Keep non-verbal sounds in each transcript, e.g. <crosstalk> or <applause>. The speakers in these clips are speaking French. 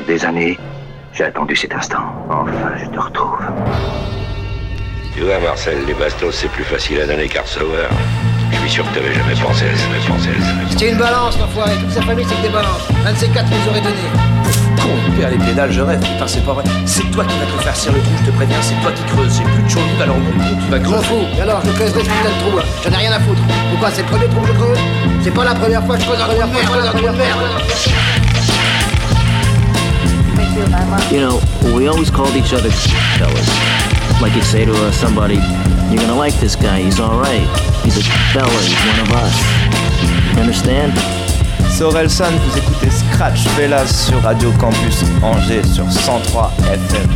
Pendant des années, j'ai attendu cet instant. Enfin, je te retrouve. Tu vois, Marcel, les bastos, c'est plus facile à donner qu'à recevoir. Je suis sûr que t'avais jamais pensé à ça, jamais pensé à ça. C'était une balance, l'enfoiré. Toute sa famille, c'est que des balances. Un de ces quatre nous aurait donné. Con, père, les pédales, je rêve. Putain, c'est pas vrai. C'est toi qui vas te faire serrer le trou, je te préviens. C'est toi qui creuses. J'ai plus de chaud alors mon coup, tu vas Je m'en creuser. fous. Et alors, je creuserai ce putain de trou. hein. J'en ai rien à foutre. Pourquoi c'est le premier trou que je creuse? C'est pas la première fois que je creuse trou de merde. je creuse de merde. You know, we always called each other fellas. Like you'd say to uh, somebody, you're gonna like this guy, he's alright. He's a fella, he's one of us. You understand? C'est Orelsan, vous écoutez Scratch Fellas sur Radio Campus Angers sur 103 FM.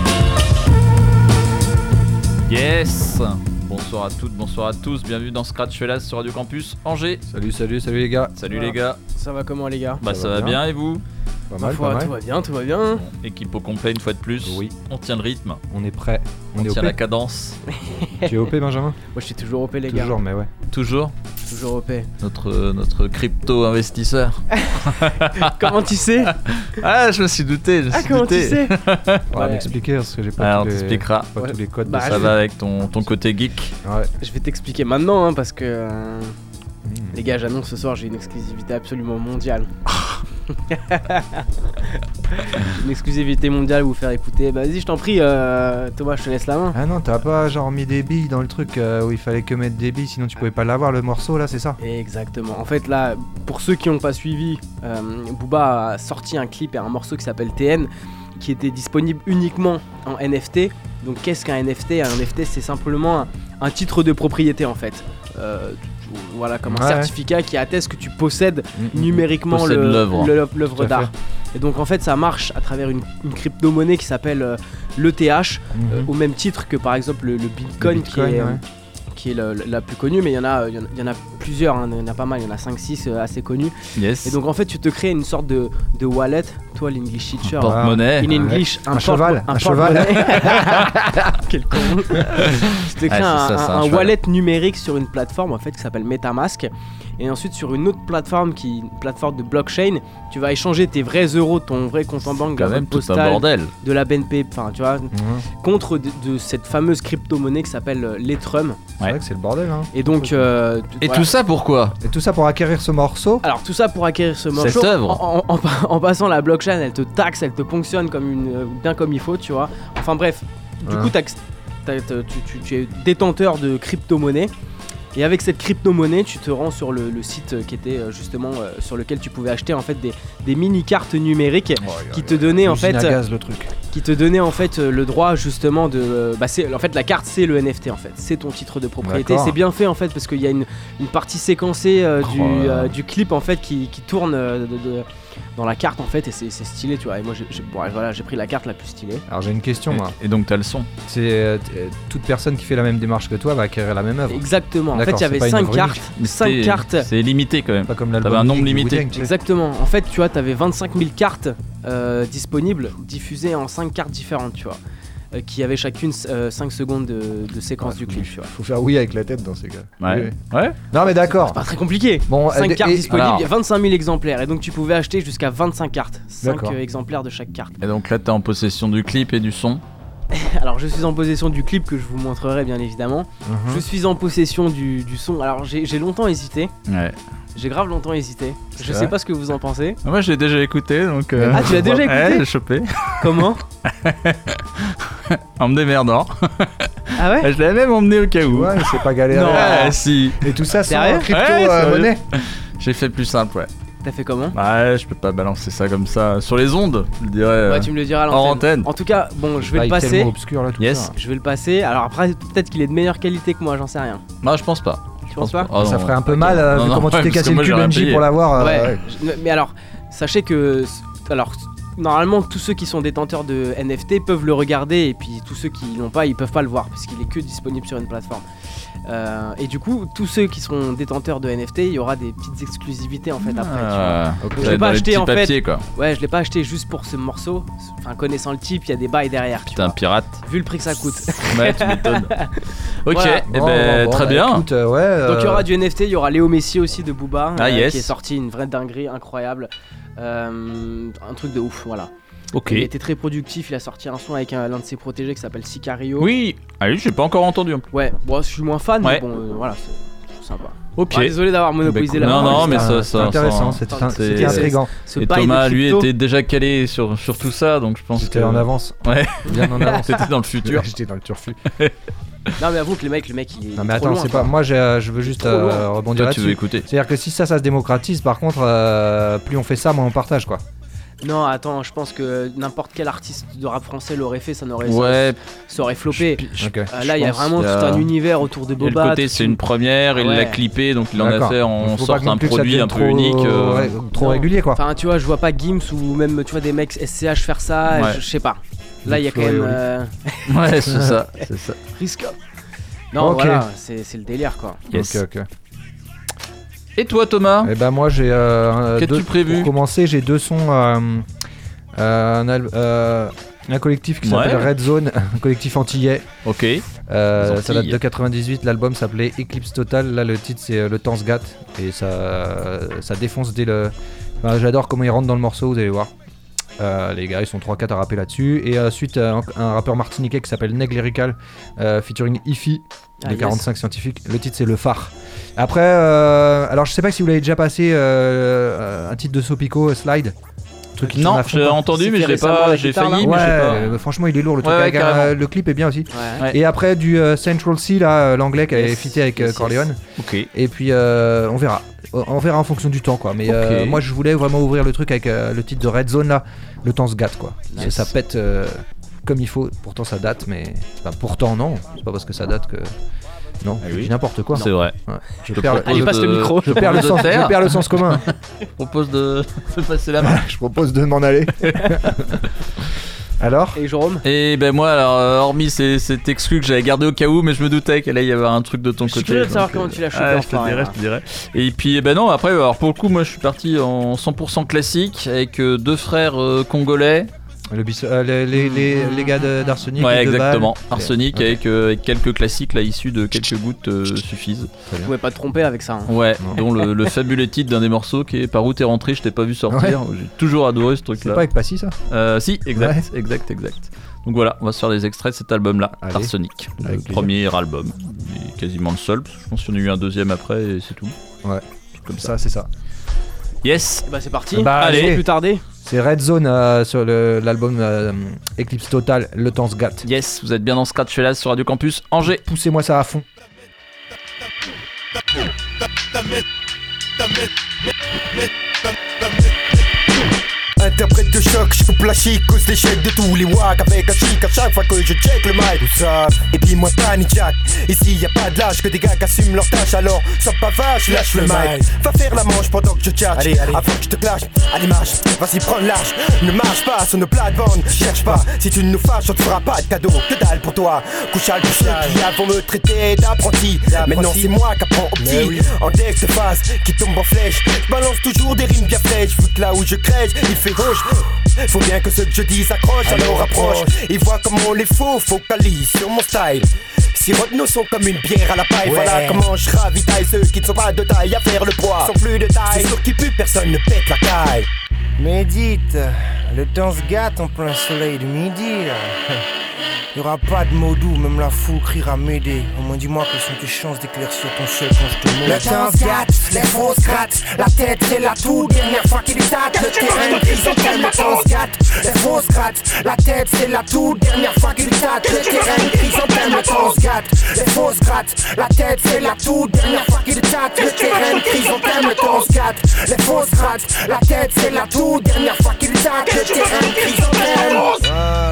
Yes Bonsoir à toutes, bonsoir à tous, bienvenue dans Scratch Fellas sur Radio Campus Angers. Salut, salut, salut les gars. Salut les gars. Ça va comment les gars? Bah ça, Ça va va bien. bien et vous? Pas Ma mal, foi, pas tout mal. va bien, tout va bien. Équipe au complet une fois de plus. Oui. On tient le rythme, On est prêt. On, on, est tient OP. la cadence. <laughs> Tu es OP, Benjamin? Moi je suis toujours OP les gars. Toujours, mais ouais. Toujours Toujours OP. notre, notre crypto investisseur. <laughs> comment tu sais? Ah je me suis douté, je me Ah suis comment douté. tu sais? On va m'expliquer parce que j'ai pas Ah, on tous les... t'expliquera. pas Ouais. tous les codes Bah, de Ça vais- va avec ton, ton côté geek. Ouais. Je vais t'expliquer maintenant hein, parce que euh, Hmm. les gars j'annonce ce soir j'ai une exclusivité absolument mondiale. <laughs> une exclusivité mondiale vous faire écouter. Bah vas-y je t'en prie euh, Thomas je te laisse la main. Ah non, t'as pas genre mis des billes dans le truc euh, où il fallait que mettre des billes, sinon tu pouvais pas l'avoir le morceau là, c'est ça? Exactement. En fait, là, pour ceux qui n'ont pas suivi, euh, Booba a sorti un clip et un morceau qui s'appelle TN, qui était disponible uniquement en NFT. Donc, qu'est-ce qu'un NFT Un NFT, c'est simplement un, un titre de propriété en fait. Euh, voilà, comme un Ouais. certificat qui atteste que tu possèdes Mm, mm, numériquement Possède le- l'œuvre. d'art. Et donc, en fait, ça marche à travers une, une crypto-monnaie qui s'appelle euh, l'ETH, mm. euh, au même titre que par exemple le, le Bitcoin, Le Bitcoin, qui est, euh, ouais. Qui est le- la plus connue, mais il y en a, il y en a- il y en a plusieurs, hein, il y en a pas mal, il y en a 5-6 assez connus. Yes. Et donc en fait, tu te crées une sorte de, de wallet, toi l'English teacher. porte-monnaie. In English, Un cheval, un cheval. <laughs> Quel con. <laughs> tu te crées c'est un, ça, c'est un- un un cheval. wallet numérique sur une plateforme en fait qui s'appelle MetaMask. Et ensuite sur une autre plateforme qui une plateforme de blockchain, tu vas échanger tes vrais euros, ton vrai compte en banque, de quand la même boîte tout un postale, bordel. de la BNP, enfin tu vois, Mhm. contre de, de cette fameuse crypto-monnaie qui s'appelle euh, l'Ethereum. C'est vrai que c'est le bordel, hein. Et donc, euh, Et voilà. tout ça pourquoi? Et tout ça pour acquérir ce morceau? Alors tout ça pour acquérir ce morceau. Cette œuvre. En, en- en pa- en passant la blockchain, elle te taxe, elle te ponctionne comme une, euh, bien comme il faut, tu vois. Enfin bref, du Ouais. coup, t'as- t'as- t'as- tu, tu- tu es détenteur de crypto-monnaie. Et avec cette crypto-monnaie, tu te rends sur le, le site qui était euh, justement euh, sur lequel tu pouvais acheter en fait des, des mini-cartes numériques qui te donnaient en fait gaz le truc. qui te donnait en fait le droit justement de euh, bah c'est en fait la carte c'est le NFT en fait. C'est ton titre de propriété. C'est bien fait en fait parce qu'il y a une, une partie séquencée euh, du, Oh du clip en fait qui, qui tourne de- de- dans la carte en fait et c'est c'est stylé tu vois et moi j'ai bon, voilà j'ai pris la carte la plus stylée Alors j'ai une question moi. Et donc t'as le son. C'est euh, euh, toute personne qui fait la même démarche que toi va acquérir la même œuvre. exactement en fait il y avait c'est pas une 5 œuvre cartes Mais 5 c'est- cartes C'est limité quand même. Pas comme. T'avais un nombre limité. Exactement en fait tu vois t'avais 25 000 cartes euh, disponibles diffusées en 5 cartes différentes tu vois qui avaient chacune 5 secondes de, de séquence Ouais, du clip tu vois Faut faire oui avec la tête dans ces cas. Ouais. Oui. Ouais. Non mais d'accord. C'est pas très compliqué. Bon, 5 euh, cartes et- disponibles, alors- il y a 25 000 exemplaires et donc tu pouvais acheter jusqu'à 25 cartes, 5 D'accord. exemplaires de chaque carte. Et donc là t'es en possession du clip et du son. <laughs> Alors je suis en possession du clip que je vous montrerai bien évidemment. Mhm. Je suis en possession du, du son. Alors j'ai j'ai longtemps hésité, Ouais. J'ai grave longtemps hésité. Je C'est sais pas ce que vous en pensez. Moi j'ai déjà écouté donc. euh, Ah, tu l'as déjà Ouais, écouté j'ai chopé. Comment <laughs> En me démerdant. Ah ouais Je l'avais même emmené au cas où. Ouais, mais c'est pas galéré. Non. Ouais, si. Et tout ça sans Sérieux crypto Ouais, euh. J'ai fait plus simple, ouais. T'as fait comment Ouais, je peux pas balancer ça comme ça sur les ondes, je dirais. euh, Ouais, tu me le diras à l'antenne. antenne. En tout cas, bon, je vais Bah, le il est passer. obscur là tout Yes. ça. Je vais le passer. Alors après, peut-être qu'il est de meilleure qualité que moi, j'en sais rien. Non, je pense pas. Tu penses pas Oh, ça non. ferait un peu mal euh, Non, vu non, comment tu <laughs> t'es cassé le cul pour l'avoir. euh, Ouais. ouais. je- mais alors, sachez que. Alors, normalement, tous ceux qui sont détenteurs de NFT peuvent le regarder, et puis tous ceux qui l'ont pas, ils peuvent pas le voir, parce qu'il est que disponible sur une plateforme. Euh, et du coup, tous ceux qui sont détenteurs de NFT, il y aura des petites exclusivités en fait après. tu vois. Ah, Je l'ai pas acheté, en fait. quoi. Ouais, je l'ai pas acheté juste pour ce morceau. Enfin, connaissant le type, il y a des bails derrière. Tu T'es un vois. pirate. Vu le prix que ça coûte. <laughs> Ouais, tu m'étonnes. <laughs> Ok, Voilà. eh ben, bon, très bah, bien. écoute, euh. Donc il y euh, aura du NFT, il y aura Léo Messi aussi de Booba, Ah, euh, yes. qui est sorti une vraie dinguerie incroyable, Euh, un truc de ouf, voilà. Il était très productif, il a sorti un son avec un- l'un de ses protégés qui s'appelle Sicario. Oui, allez, j'ai pas encore entendu. Ouais, bon, je suis moins fan, Ouais. mais bon, euh, voilà, c'est sympa. Ok. Ah, désolé d'avoir monopolisé Bah, la non, non, mais c'était ça, ça, intéressant, c'était. Ce Et Thomas, lui, était déjà calé sur, sur tout ça, donc je pense J'étais que. en avance. Ouais. Bien en avance. <laughs> C'était dans le futur. <laughs> J'étais dans le turfu. <laughs> Non, mais avoue que le mec, le mec, il est. Non mais attends, c'est pas. Moi, euh, je veux juste euh, rebondir Toi, tu veux là-dessus. écouter. C'est-à-dire que si ça, ça se démocratise, par contre, euh, plus on fait ça, moins on partage, quoi. Non, attends, je pense que n'importe quel artiste de rap français l'aurait fait, ça n'aurait Ouais. ça, ça aurait floppé. Euh, là, il y a vraiment qu'il y a- tout un univers autour de Et le Boba. côté, c'est une première, il Ouais. l'a clippé, donc il en a fait en sorte un produit un peu trop- unique. euh, ouais, trop Non. régulier, quoi. Enfin, tu vois, je vois pas Gims ou même, tu vois, des mecs SCH faire ça, Ouais. je, sais pas. Là, il y a quand même. Euh, Ouais, c'est ça, c'est ça. risque. Non, Ok. voilà, c'est c'est le délire quoi. Yes. Ok, ok. Et toi, Thomas Et ben moi, j'ai. Euh, Qu'as-tu deux- prévu Pour commencer, j'ai deux sons. euh, euh, un, al- euh, un collectif qui s'appelle Ouais. Red Zone, <laughs> un collectif antillais. Ok. Euh, Les ça date Antilles. de 98, l'album s'appelait Eclipse Total. Là, le titre c'est euh, Le temps se gâte et ça, ça défonce dès le. Enfin, J'adore comment ils rentrent dans le morceau, vous allez voir. Euh, les gars, ils sont 3-4 à rapper là-dessus. Et ensuite, euh, un, un rappeur martiniquais qui s'appelle Neg Lyrical, euh, featuring Ifi Ah, de yes. 45 scientifiques. Le titre c'est Le Phare. Après, euh, alors je sais pas si vous l'avez déjà passé, euh, un titre de Sopico, Slide. Truc qui Non, j'ai entendu, mais récemment pas. J'ai failli, mais pas. franchement il est lourd le truc. Ouais, ouais, avec un- carrément. le clip est bien aussi. Et après du euh, Central Sea, là, l'anglais qui avait Yes, fité avec. Corleone. Ok. Et puis euh, on verra. On verra en fonction du temps quoi. Mais euh, moi je voulais vraiment ouvrir le truc avec euh, le titre de Red Zone là. Le temps se gâte quoi. Parce que Nice. Ça pète euh, comme il faut. Pourtant ça date, mais. Enfin, pourtant non. C'est pas parce que ça date que. Non, Ah je oui. dis n'importe quoi. C'est vrai. Ouais. Je, perds le, Allez, passe le micro. je perds le sens, je perds le sens commun. <laughs> Je propose de, de passer la main. <laughs> je propose de m'en aller. <laughs> Alors Et Jérôme Et ben moi, alors, euh, hormis ces- cet exclu que j'avais gardé au cas où, mais je me doutais qu'elle allait y avoir un truc de ton Je suis côté. curieux de savoir donc, comment euh, tu l'as chopé, ouais, je te dirai, là. je te dirai. Et puis, eh ben non, après, alors pour le coup, moi je suis parti en 100% classique avec euh, deux frères euh, congolais. Le bis- euh, les, les, les, les gars d'Arsenic Ouais, exactement. Arsenic avec, euh, avec quelques classiques là issus de quelques gouttes euh, suffisent. Tu pouvais pas te tromper avec ça. hein. Ouais, Non. dont le, le <laughs> fabuleux titre d'un des morceaux qui est Par où t'es rentré, je t'ai pas vu sortir. J'ai toujours adoré ce truc C'est là. pas avec Passy ça? Euh, si, exact, exact, exact. Donc voilà, on va se faire des extraits de cet album-là, Allez. Arsenic, le Avec plaisir. premier album, et quasiment le seul. parce que Je pense qu'il y en a eu un deuxième après et c'est tout. Ouais. Comme ça. Ça, c'est ça. Yes. Bah c'est parti. Bah, allez. Sans plus tarder. C'est Red Zone euh, sur l'album euh, Eclipse Total, Le temps se gâte. Yes, vous êtes bien dans Scratch Fellas sur Radio Campus Angers. Poussez-moi ça à fond. Interprète de choc, je coupe la chic, cause l'échec de tous les wack Avec un chic à chaque fois que je check le mic. Ça, et puis moi panique jack. Ici y a pas de lâche que des gars qui assument leur tâche. Alors sois pas vache, lâche le mic. Va faire la manche pendant que je tchatche Allez, allez. Avant que je te clash, allez marche, vas-y prends large Ne marche pas sur nos plates-bandes, cherche pas. Si tu nous fâches, on te fera pas de cadeau. Que dalle pour toi, couche à ceux qui avant me traiter d'apprenti. Maintenant c'est moi qui apprends au petit. Oui. En deck de phase, qui tombe en flèche. Je balance toujours des rimes bien fraîches. Vu que là où je crèche, il fait Faut bien que ce que je dis s'accroche, alors approche Ils voient comment les faux focalisent sur mon style si nos sont comme une bière à la paille, Ouais. voilà comment je ravitaille ceux qui ne sont pas de taille à faire le poids. Sont plus de taille, c'est sûr qu'ils puent, personne ne pète la caille. Médite, le temps se gâte en plein soleil de midi. là. Y aura pas de mots doux, même la foule criera m'aider. Au moins dis-moi quelles sont tes chances d'éclaircir ton ciel quand je te montre. Le temps se gâte, les fausses grattes. La tête c'est la toute dernière fois qu'il tâte Le terrain le temps se gâte Les fausses grattes La tête c'est la toute dernière fois qu'il tâte Le terrain le temps se gâte Les fausses La tête c'est la toute dernière fois qu'il tâte Le terrain de chrysanthème, le temps se gâte Les fausses grattes La tête c'est la toute dernière fois qu'il est tâte Le terrain de chrysanthème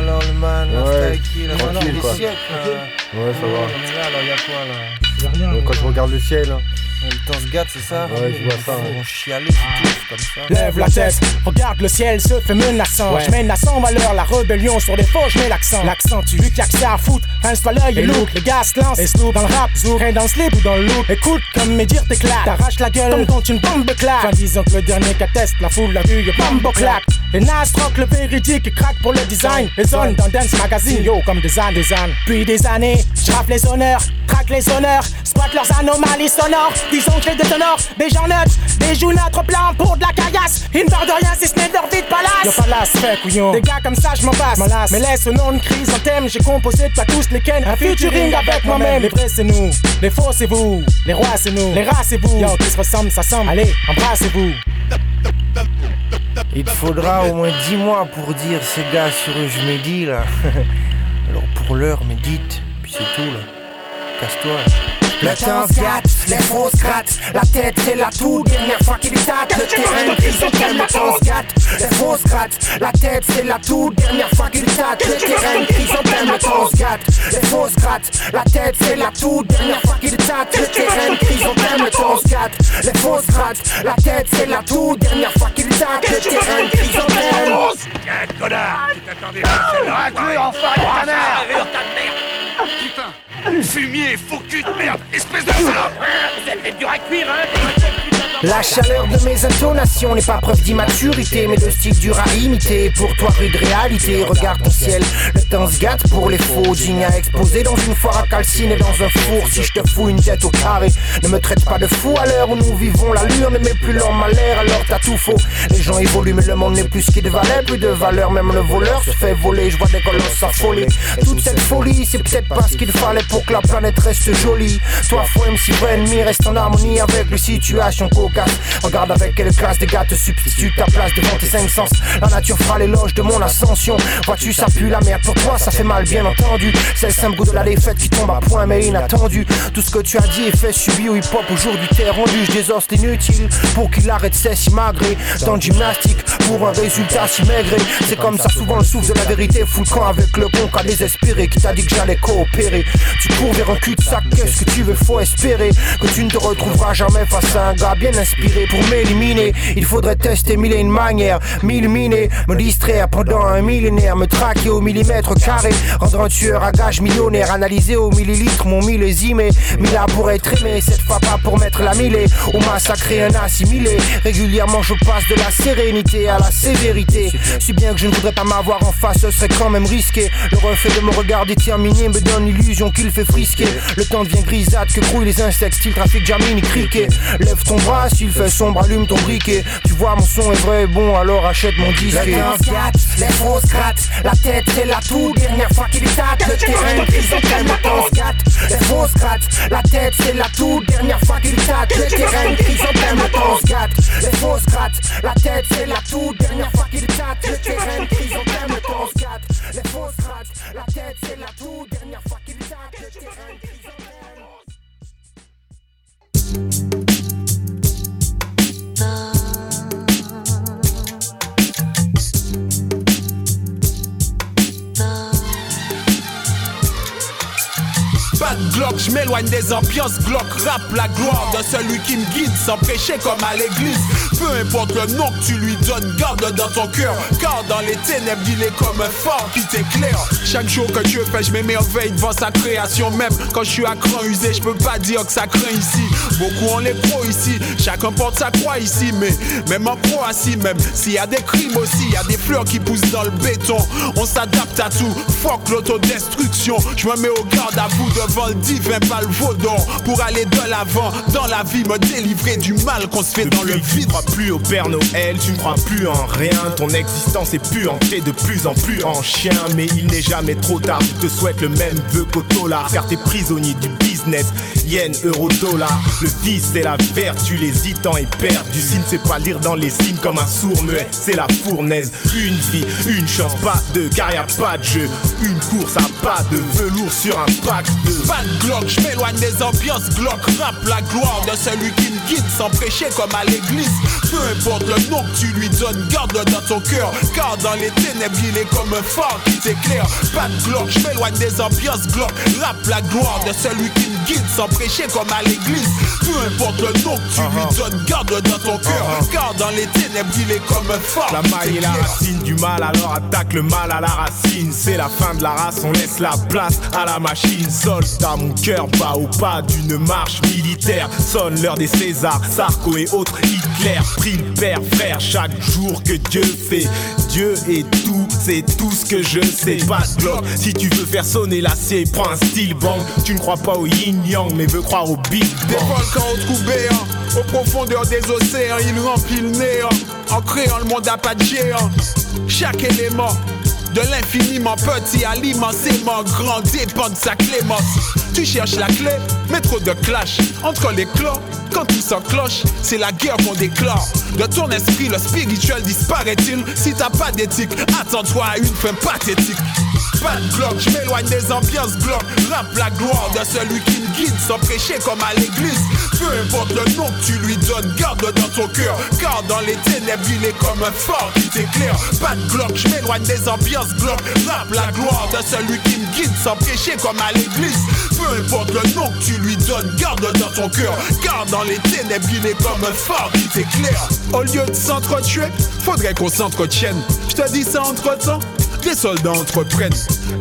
alors le man, là, Ouais, tranquille, quoi. siècles, là. Ouais, ça va. Ouais, mais là, alors, y a quoi, là? Quand je regarde le ciel, Le temps se gâte, c'est ça? Ouais, je vois ça, Ils ouais. vont chialer, c'est tout, comme ça. Lève la tête, regarde le ciel se fait menaçant. Je mène à 100 valeur la rébellion sur des faux, je mets l'accent. L'accent, tu lui qu'il y a que ça à foutre. Rince-toi l'œil et look, les gars se lancent. Et snoop dans le rap, zouk, rien dans le slip ou dans le look. Écoute, comme mes dires t'éclatent. T'arraches la gueule comme quand une bombe claque. Enfin, disons que le dernier qu'atteste, la foule l'a vu, y'a bombe claque. Les nas rock le véridique et craque pour le design. Les zones dans Dance Magazine, yo, comme des ânes, des ânes. Puis des années, j'rappe les honneurs, traque les honneurs. squattent leurs anomalies sonores. Disons que les détonors, des gens neutres, des joues neutres pleins pour de la caillasse. Ils ne parlent de rien si ce n'est leur vie de palace. Y'a pas l'aspect, couillon. Des gars comme ça, je m'en passe. Mais laisse au nom de crise en thème, j'ai composé de pas tous les ken. Un featuring avec moi-même. Les vrais c'est nous, les faux c'est vous. Les rois c'est nous, les rats c'est vous. Yo, qui se ressemble, ça semble. Allez, embrassez-vous. Il te faudra au moins 10 mois pour dire ces gars sur eux je médis là. <laughs> Alors pour l'heure médite, puis c'est tout là. Casse-toi. Le temps se gâte, les fausses grattes La tête c'est la toute dernière fois qu'il tâte Le terrain gris calme, le temps se gâte Les fausses grattes, la tête c'est la toute dernière fois qu'il tâte Le terrain gris calme, le temps se gâte Les fausses grattes, la tête c'est la toute dernière fois qu'il tâte Le terrain gris calme, le temps se gâte Les fausses grattes, la tête c'est la toute dernière fois qu'il tâte Le terrain gris calme Tiens, connard Tu t'attendais à celle-là enfin, ta Putain Fumier, faux cul de merde Espèce de salope Vous êtes dur à cuire, hein La chaleur de mes intonations n'est pas preuve d'immaturité, mais de style dur à imiter. Pour toi, rude réalité, regarde ton ciel. Le temps se gâte pour les faux, digne à exposer dans une foire à calciner dans un four. Si je te fous une tête au carré, ne me traite pas de fou à l'heure où nous vivons. L'allure ne met plus leur malheur, alors t'as tout faux. Les gens évoluent, mais le monde n'est plus ce qu'il valait. Plus de valeur, même le voleur se fait voler. Je vois des colosses s'affoler. Toute cette folie, c'est peut-être pas ce qu'il fallait pour que la planète reste jolie. Toi, faut MC vrai ennemi, reste en harmonie avec les situations cocasses. Regarde avec quelle classe des gars te substituent ta place devant tes cinq sens. La nature fera l'éloge de mon ascension. Vois-tu, ça pue la merde pour toi, ça fait mal, bien entendu. C'est le simple goût de la défaite qui tombe à point, mais inattendu. Tout ce que tu as dit est fait, subi au hip-hop. Aujourd'hui, t'es rendu, je désosse l'inutile. Pour qu'il arrête, c'est si magré. Dans le gymnastique, pour un résultat si maigré. C'est comme ça, souvent le souffle de la vérité. Fous le camp avec le bon qu'a désespéré. Qui t'a dit que j'allais coopérer. Tu cours vers un cul-de-sac, qu'est-ce que tu veux, faut espérer. Que tu ne te retrouveras jamais face à un gars bien inspiré. Pour m'éliminer, il faudrait tester mille et une manières. M'illuminer, me distraire pendant un millénaire. Me traquer au millimètre carré. Rendre un tueur à gage millionnaire. Analyser au millilitre mon millésime. Mila pour être aimé, cette fois pas pour mettre la millée. Ou massacrer un assimilé. Régulièrement, je passe de la sérénité à la sévérité. Si bien que je ne voudrais pas m'avoir en face, ce serait quand même risqué. Le reflet de mon regard déterminé me donne l'illusion qu'il fait frisquer. Le temps devient grisâtre que grouillent les insectes, style trafic jamine et criquet. Lève ton bras s'il fait sombre, allume ton briquet. Tu vois, mon son est vrai, bon, alors achète mon disque. Le temps se gâte, les fausses grattes. La tête c'est la toute dernière fois qu'il tâte Le terrain temps se gâte Les fausses grattes, la tête c'est la toute dernière fois qu'il tâte Le terrain temps se gâte Les fausses grattes, la tête c'est la toute dernière fois qu'il tâte Le terrain temps se gâte. Les fausses grattes, la tête c'est la toute dernière fois The Glock, je m'éloigne des ambiances Glock. Rap la gloire de celui qui me guide sans prêcher comme à l'église. Peu importe le nom que tu lui donnes, garde dans ton cœur. Car dans les ténèbres il est comme un phare qui t'éclaire. Chaque jour que Dieu fait je m'émerveille devant sa création. Même quand je suis à cran usé je peux pas dire que ça craint ici. Beaucoup on les pro ici, chacun porte sa croix ici. Mais même en Croatie même s'il y a des crimes aussi Il y a des fleurs qui poussent dans le béton. On s'adapte à tout, fuck l'autodestruction. Je me mets au garde à vous devant divin pas le Pour aller de l'avant dans la vie Me délivrer du mal qu'on se fait dans le Tu ne crois plus au Père Noël, tu ne crois plus en rien. Ton existence est plus hantée de plus en plus en chien. Mais il n'est jamais trop tard, je te souhaite le même vœu qu'au dollar. Car t'es prisonnier du yen, euro, dollar. Le vice, c'est la vertu, l'hésitant est perdu. Signe, c'est pas lire dans les signes comme un sourd muet, c'est la fournaise. Une vie, une chance, pas de car y a pas de jeu. Une course à pas de velours sur un pack de. Pas de Glock, je m'éloigne des ambiances Glock rap la gloire de celui qui me guide sans prêcher comme à l'église Peu importe le nom que tu lui donnes, garde-le dans ton cœur Car dans les ténèbres il est comme un phare qui t'éclaire Pas de Glock, je m'éloigne des ambiances Glock rap la gloire de celui qui guide sans prêcher comme à l'église Peu importe le nom que tu lui donnes, garde-le dans ton cœur Car dans les ténèbres il est comme un phare La maille est la racine du mal, alors attaque le mal à la racine. C'est la fin de la race, on laisse la place à la machine. Soldat, mon cœur bat au pas d'une marche militaire. Sonne l'heure des Césars, Sarko et autres Hitler. Prie le père, frère, chaque jour que Dieu fait. Dieu est tout, c'est tout ce que je sais. Pas de si tu veux faire sonner l'acier, prends un style bang. Tu ne crois pas au mais veut croire au Big Des volcans hein, aux profondeurs des océans, il remplit le néant en créant le monde géant. Chaque élément de l'infiniment petit à l'immensément grand dépend de sa clémence. Tu cherches la clé, mais trop de clash entre les clans. Quand tout s'encloche, c'est la guerre qu'on déclare. De ton esprit, le spirituel disparaît-il? Si t'as pas d'éthique, attends-toi à une fin pathétique. Pas de bloc, je m'éloigne des ambiances bloc. Rap la gloire de celui qui me guide sans prêcher comme à l'église. Peu importe le nom que tu lui donnes, garde dans ton cœur. Car dans les ténèbres, il est comme un phare qui t'éclaire. Pas de bloc, je m'éloigne des ambiances bloc. Rap la gloire de celui qui me guide sans prêcher comme à l'église. Peu importe le nom que tu lui donnes, garde dans ton cœur. Car dans les ténèbres, il est comme un phare qui t'éclaire. Au lieu de s'entretuer, faudrait qu'on s'entretienne. Je te dis ça entre temps les soldats entreprennent.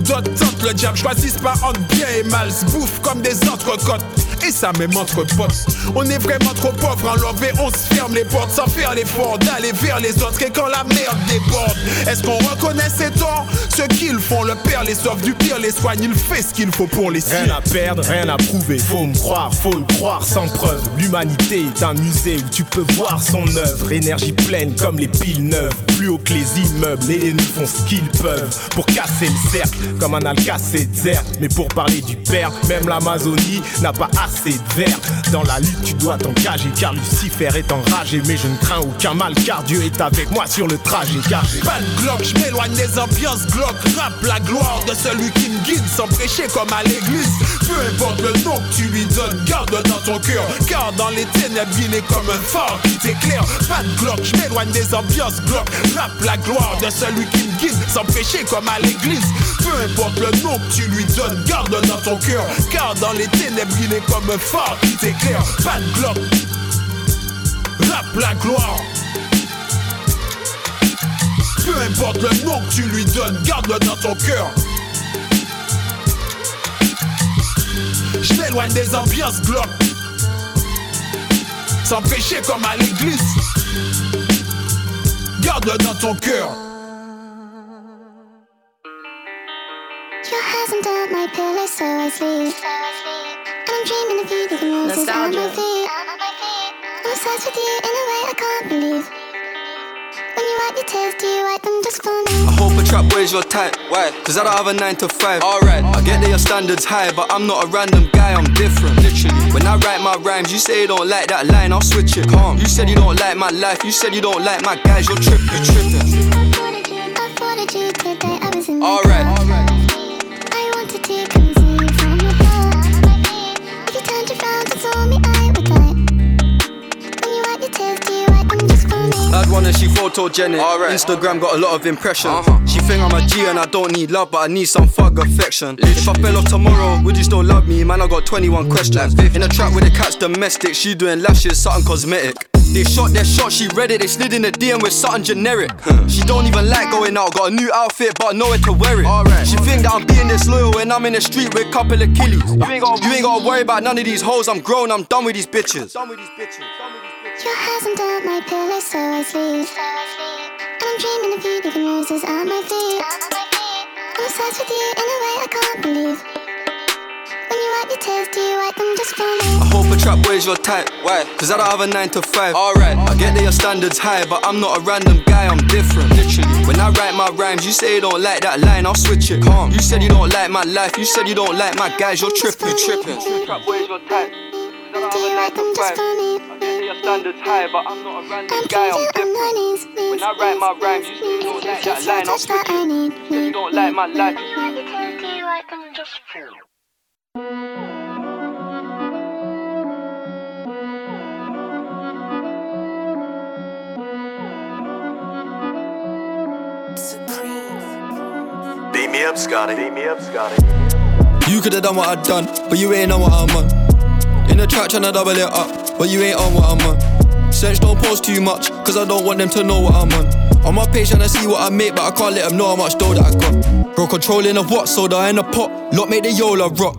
D'autres tentent le diable, choisissent pas entre bien et mal, se bouffent comme des entrecôtes. Et ça même entre potes. On est vraiment trop pauvres en love on se ferme les portes sans faire l'effort d'aller vers les autres. Et quand la merde déborde, est-ce qu'on reconnaît ces torts? Ceux qu'ils font, le père les sauve du pire, les soigne, il fait ce qu'il faut pour les siens. Rien à perdre, rien à prouver. Faut me croire, faut le croire sans preuve. L'humanité est un musée où tu peux voir son œuvre. Énergie pleine comme les piles neuves. Plus haut que les immeubles, les ennemis font ce qu'ils peuvent pour casser le cercle comme un alcacé de Mais pour parler du père, même l'Amazonie n'a pas assez de verre. Dans la lutte, tu dois t'engager car Lucifer est enragé. Mais je ne crains aucun mal car Dieu est avec moi sur le trajet. Car j'ai pas de glock, je m'éloigne des ambiances glock. Rap la gloire de celui qui me guide sans prêcher comme à l'église. Peu importe le nom que tu lui donnes, garde dans ton cœur. Car dans les ténèbres, il est comme un phare qui t'éclaire. Pas de glock, je m'éloigne des ambiances glock. Rap la gloire de celui qui me guide sans prêcher comme à l'église. Peu importe le nom que tu lui donnes, garde dans ton cœur. Car dans les ténèbres, il est comme un phare qui t'éclaire. Pas de glock. Rap la gloire. Peu importe le nom que tu lui donnes, garde-le dans ton cœur. Je m'éloigne des ambiances glock. Sans péché comme à l'église. Garde-le dans ton cœur. Your my pillow, so I I'm dreaming of you, the roses on my feet. I'm obsessed with you in a way I can't believe. When you wipe your tears, do you wipe them just for me? I hope a trap boys your type. Why? Cause I don't have a 9 to 5. Alright. I get that your standards high, but I'm not a random guy, I'm different. Literally. When I write my rhymes, you say you don't like that line, I'll switch it. Calm. You said you don't like my life, you said you don't like my guys, you're tripping. You're tripping. Alright. Just for me? Bad one and she photogenic. Alright. Instagram got a lot of impressions. Uh-huh. She think I'm a G and I don't need love, but I need some fuck affection. If I fell off tomorrow, would you still love me? Man, I got 21 questions. In a trap with the cat's domestic, she doing lashes, something cosmetic. They shot their shot, she read it, they slid in the DM with something generic. she don't even like going out, got a new outfit, but nowhere to wear it. She think that I'm being disloyal when I'm in the street with a couple of killies. You ain't, gotta, you ain't gotta worry about none of these hoes, I'm grown, I'm done with these bitches. Done with these bitches. Your hands under my pillow, so I sleep. And I'm dreaming of you, leaving roses at my feet. I'm obsessed with you in a way I can't believe. When you wipe your tears, do you wipe them just for me? I hope a trap boys your type. Why? Cause I don't have a 9 to 5. Alright. I get that your standards high, but I'm not a random guy, I'm different. Literally. When I write my rhymes, you say you don't like that line, I'll switch it. Calm. You said you don't like my life, you said you don't like my guys, you're tripping. You're tripping. Trap boys your type. Do you wipe them just for me? your standards high, but I'm not a random guy, I'm different. When I write my rhymes, you say you don't like that line, I'll switch it. You say you don't like my life. Beat me up, Scotty. Beat me up, Scotty. You could've done what I done, but you ain't on what I'm on. The track tryna double it up, but you ain't on what I'm on. Sense don't post too much, cause I don't want them to know what I'm on. On my page tryna see what I make, but I can't let them know how much dough that I got. Bro, controlling the what, soda in the pot, lot make the Yola rock.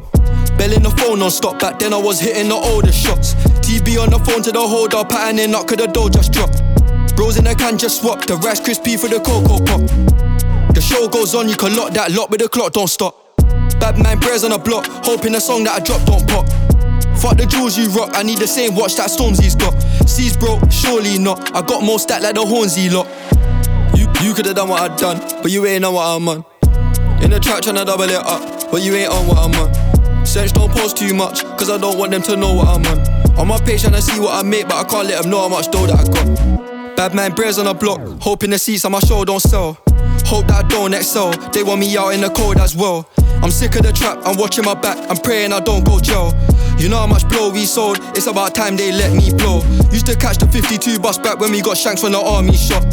Bell in the phone non stop, back then I was hitting the older shots. TB on the phone to the holder, patterning up, cause the dough just dropped. Bros in the can just swap, the Rice Krispie for the Cocoa Pop. The show goes on, you can lock that lock, but the clock don't stop. Bad man prayers on a block, hoping the song that I drop don't pop. Fuck the jewels you rock, I need the same watch that Stormzy's got. C's broke, surely not. I got more stat like the Hornsey lot. You, you could've done what I done, but you ain't know what I'm on. In the track tryna double it up, but you ain't on what I'm on. Sense don't post too much, cause I don't want them to know what I'm on. On my page tryna see what I make, but I can't let them know how much dough that I got. Bad man bears on the block, hoping the seats on my show don't sell. Hope that I don't excel, they want me out in the cold as well. I'm sick of the trap, I'm watching my back, I'm praying I don't go jail. You know how much blow we sold, it's about time they let me blow. Used to catch the 52 bus back when we got shanks from the army shop.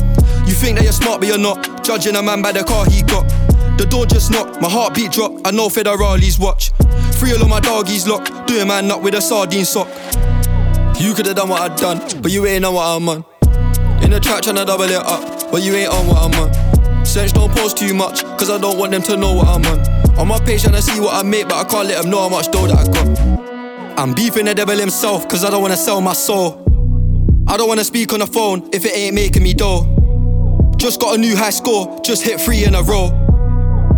You think that you're smart, but you're not. Judging a man by the car he got. The door just knocked, my heartbeat dropped. I know federales watch. Free all of my doggies locked, doing man up with a sardine sock. You could've done what I done, but you ain't know what I'm on. In the track tryna double it up, but you ain't on what I'm on. Don't post too much, cause I don't want them to know what I'm on. On my page tryna see what I make, but I can't let them know how much dough that I got. I'm beefing the devil himself, cause I don't wanna sell my soul. I don't wanna speak on the phone if it ain't making me dough. Just got a new high score, just hit three in a row.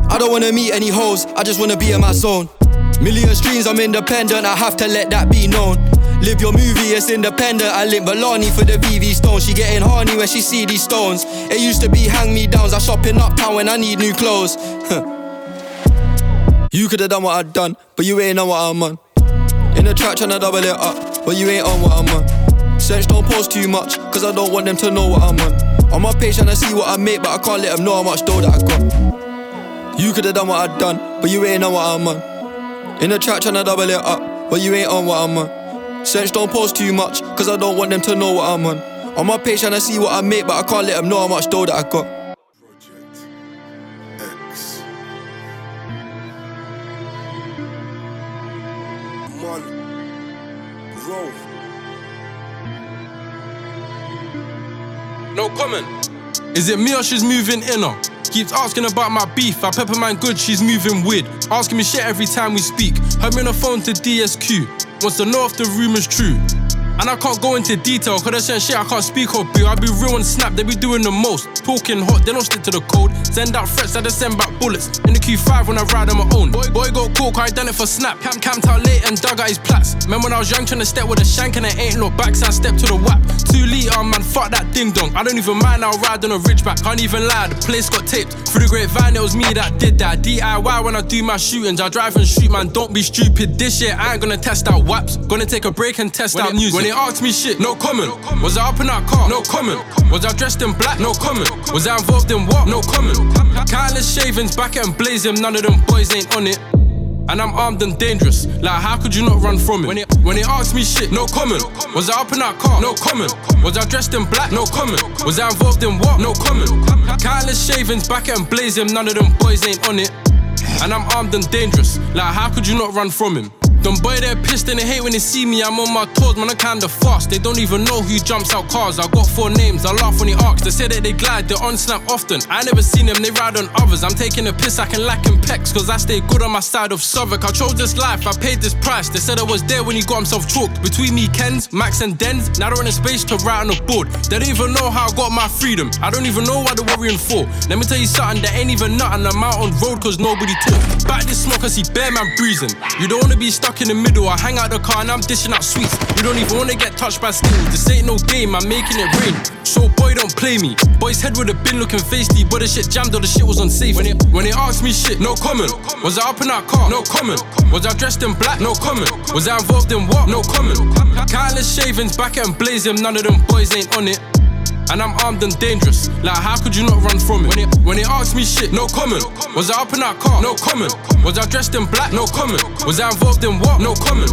I don't wanna meet any hoes, I just wanna be in my zone. Million streams, I'm independent, I have to let that be known. Live your movie, it's independent. I link Balani for the VV Stone. She getting horny when she see these stones. It used to be hang me downs. I shop in uptown when I need new clothes. you could've done what I done, but you ain't on what I'm on. In the track tryna double it up, but you ain't on what I'm on. Sense don't post too much, cause I don't want them to know what I'm on. On my page tryna see what I make, but I can't let them know how much dough that I got. You could've done what I done, but you ain't know what I'm on. In the track tryna double it up, but you ain't on what I'm on. Sense don't post too much, cause I don't want them to know what I'm on. On my page tryna see what I make, but I can't let them know how much dough that I got. Man, bro. No comment. Is it me or she's moving inner? Keeps asking about my beef. I pepper man good, she's moving weird. Asking me shit every time we speak. Me on the phone to DSQ. Wants to know if the rumor's true. And I can't go into detail, cause there's certain shit I can't speak or be. I be real and snap, they be doing the most. Talking hot, they don't stick to the code. Send out threats, I just send back bullets. In the Q5 when I ride on my own. Boy, boy got caught, I done it for snap. Camp camped out late and dug out his plats. Man, when I was young, trying to step with a shank and it ain't no back, so I step to the whap. Two liter, man, fuck that ding dong. I don't even mind, I'll ride on a ridgeback. Can't even lie, the place got taped. Through the grapevine, it was me that did that. DIY when I do my shootings, I drive and shoot, man, don't be stupid. This year, I ain't gonna test out waps. Gonna take a break and test When out music. When they ask me shit, no comment. Was I up in that car? No comment. Was I dressed in black? No comment. Was I involved in what? No comment. Countless shavings, back and blazing, none of them boys ain't on it. And I'm armed and dangerous. Like, how could you not run from it? When it when they ask me shit, no comment. Was I up in that car? No comment. Was I dressed in black? No comment. Was I involved in what? No comment. Countless shavings, back and blazing, none of them boys ain't on it. And I'm armed and dangerous. Like, how could you not run from him? Them boy, they're pissed and they hate when they see me. I'm on my toes, man, I'm kinda fast. They don't even know who jumps out cars. I got four names, I laugh when he asks. They say that they glide, they're on snap often. I never seen them, they ride on others. I'm taking a piss, I can lack in pecs, cause I stay good on my side of Southwark. I chose this life, I paid this price. They said I was there when he got himself choked. Between me, Kens, Max, and Dens, now they're in a space to write on a board. They don't even know how I got my freedom. I don't even know why they're worrying for. Let me tell you something, that ain't even nothing. I'm out on road cause nobody talk. Back this smoke, I see bear man breezing. You don't wanna be stuck in the middle. I hang out the car and I'm dishing out sweets. You don't even wanna get touched by skills. This ain't no game, I'm making it rain. So boy, don't play me. Boy's head would have been looking feisty, but the shit jammed or the shit was unsafe. When it when they asked me shit, no comment. Was I up in that car? No comment. Was I dressed in black? No comment. Was I involved in what? No comment. Countless shavings, back and blazing, none of them boys ain't on it. And I'm armed and dangerous. Like, how could you not run from it? When it when they asked me shit, no comment. Was I up in that car? No comment. Was I dressed in black? No comment. Was I involved in what? No comment.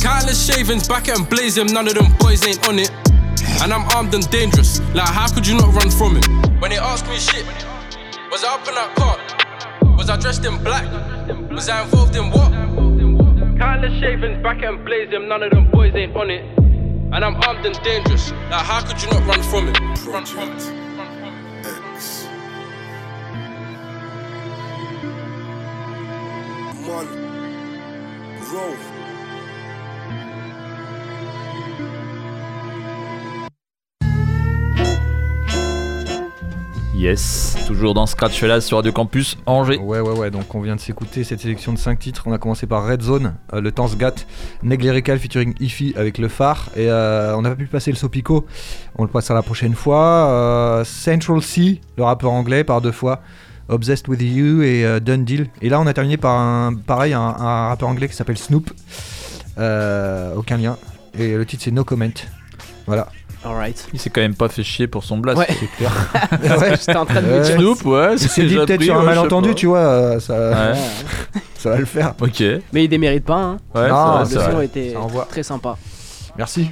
Countless shavings, back and blazing, none of them boys ain't on it. And I'm armed and dangerous. Like, how could you not run from it? When they asked me shit, was I up in that car? Was I dressed in black? Was I involved in what? Countless shavings, back and blazing, none of them boys ain't on it. And I'm armed and dangerous. Like, how could you not run from it? Run from it. Man, bro. Yes, toujours dans Scratch Fellas sur Radio Campus Angers. Ouais, ouais, ouais. Donc on vient de s'écouter cette sélection de 5 titres. On a commencé par Red Zone, euh, le Temps Gat, Neglerical featuring Ify avec le phare. Et euh, on n'a pas pu passer le Sopico. On le passera la prochaine fois. Euh, Central C, le rappeur anglais, par deux fois. Obsessed with You et Done Deal. Et là, on a terminé par un, pareil, un, rappeur anglais qui s'appelle Snoop. Aucun lien. Et le titre c'est No Comment. Voilà. Alright. Il s'est quand même pas fait chier pour son blast. Ouais. c'est clair. <laughs> Ouais. J'étais en train de me dire. Snoop, ouais. Il s'est dit peut-être sur un malentendu, tu vois. euh, Ça, Ouais. <laughs> ça va le faire. Ok. Mais il démérite pas, hein. Ouais, Non, c'est Le c'est son était Ça très sympa. Merci.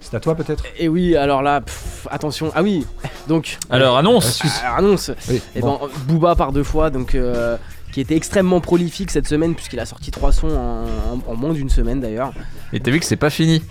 C'est à toi peut-être Et oui, alors là, pff, attention. Ah oui, donc. <laughs> Alors, annonce. Alors, annonce. Oui, Et bon. ben, Booba par deux fois, donc. euh, qui était extrêmement prolifique cette semaine puisqu'il a sorti trois sons en, en- en moins d'une semaine d'ailleurs. Et t'as vu que c'est pas fini.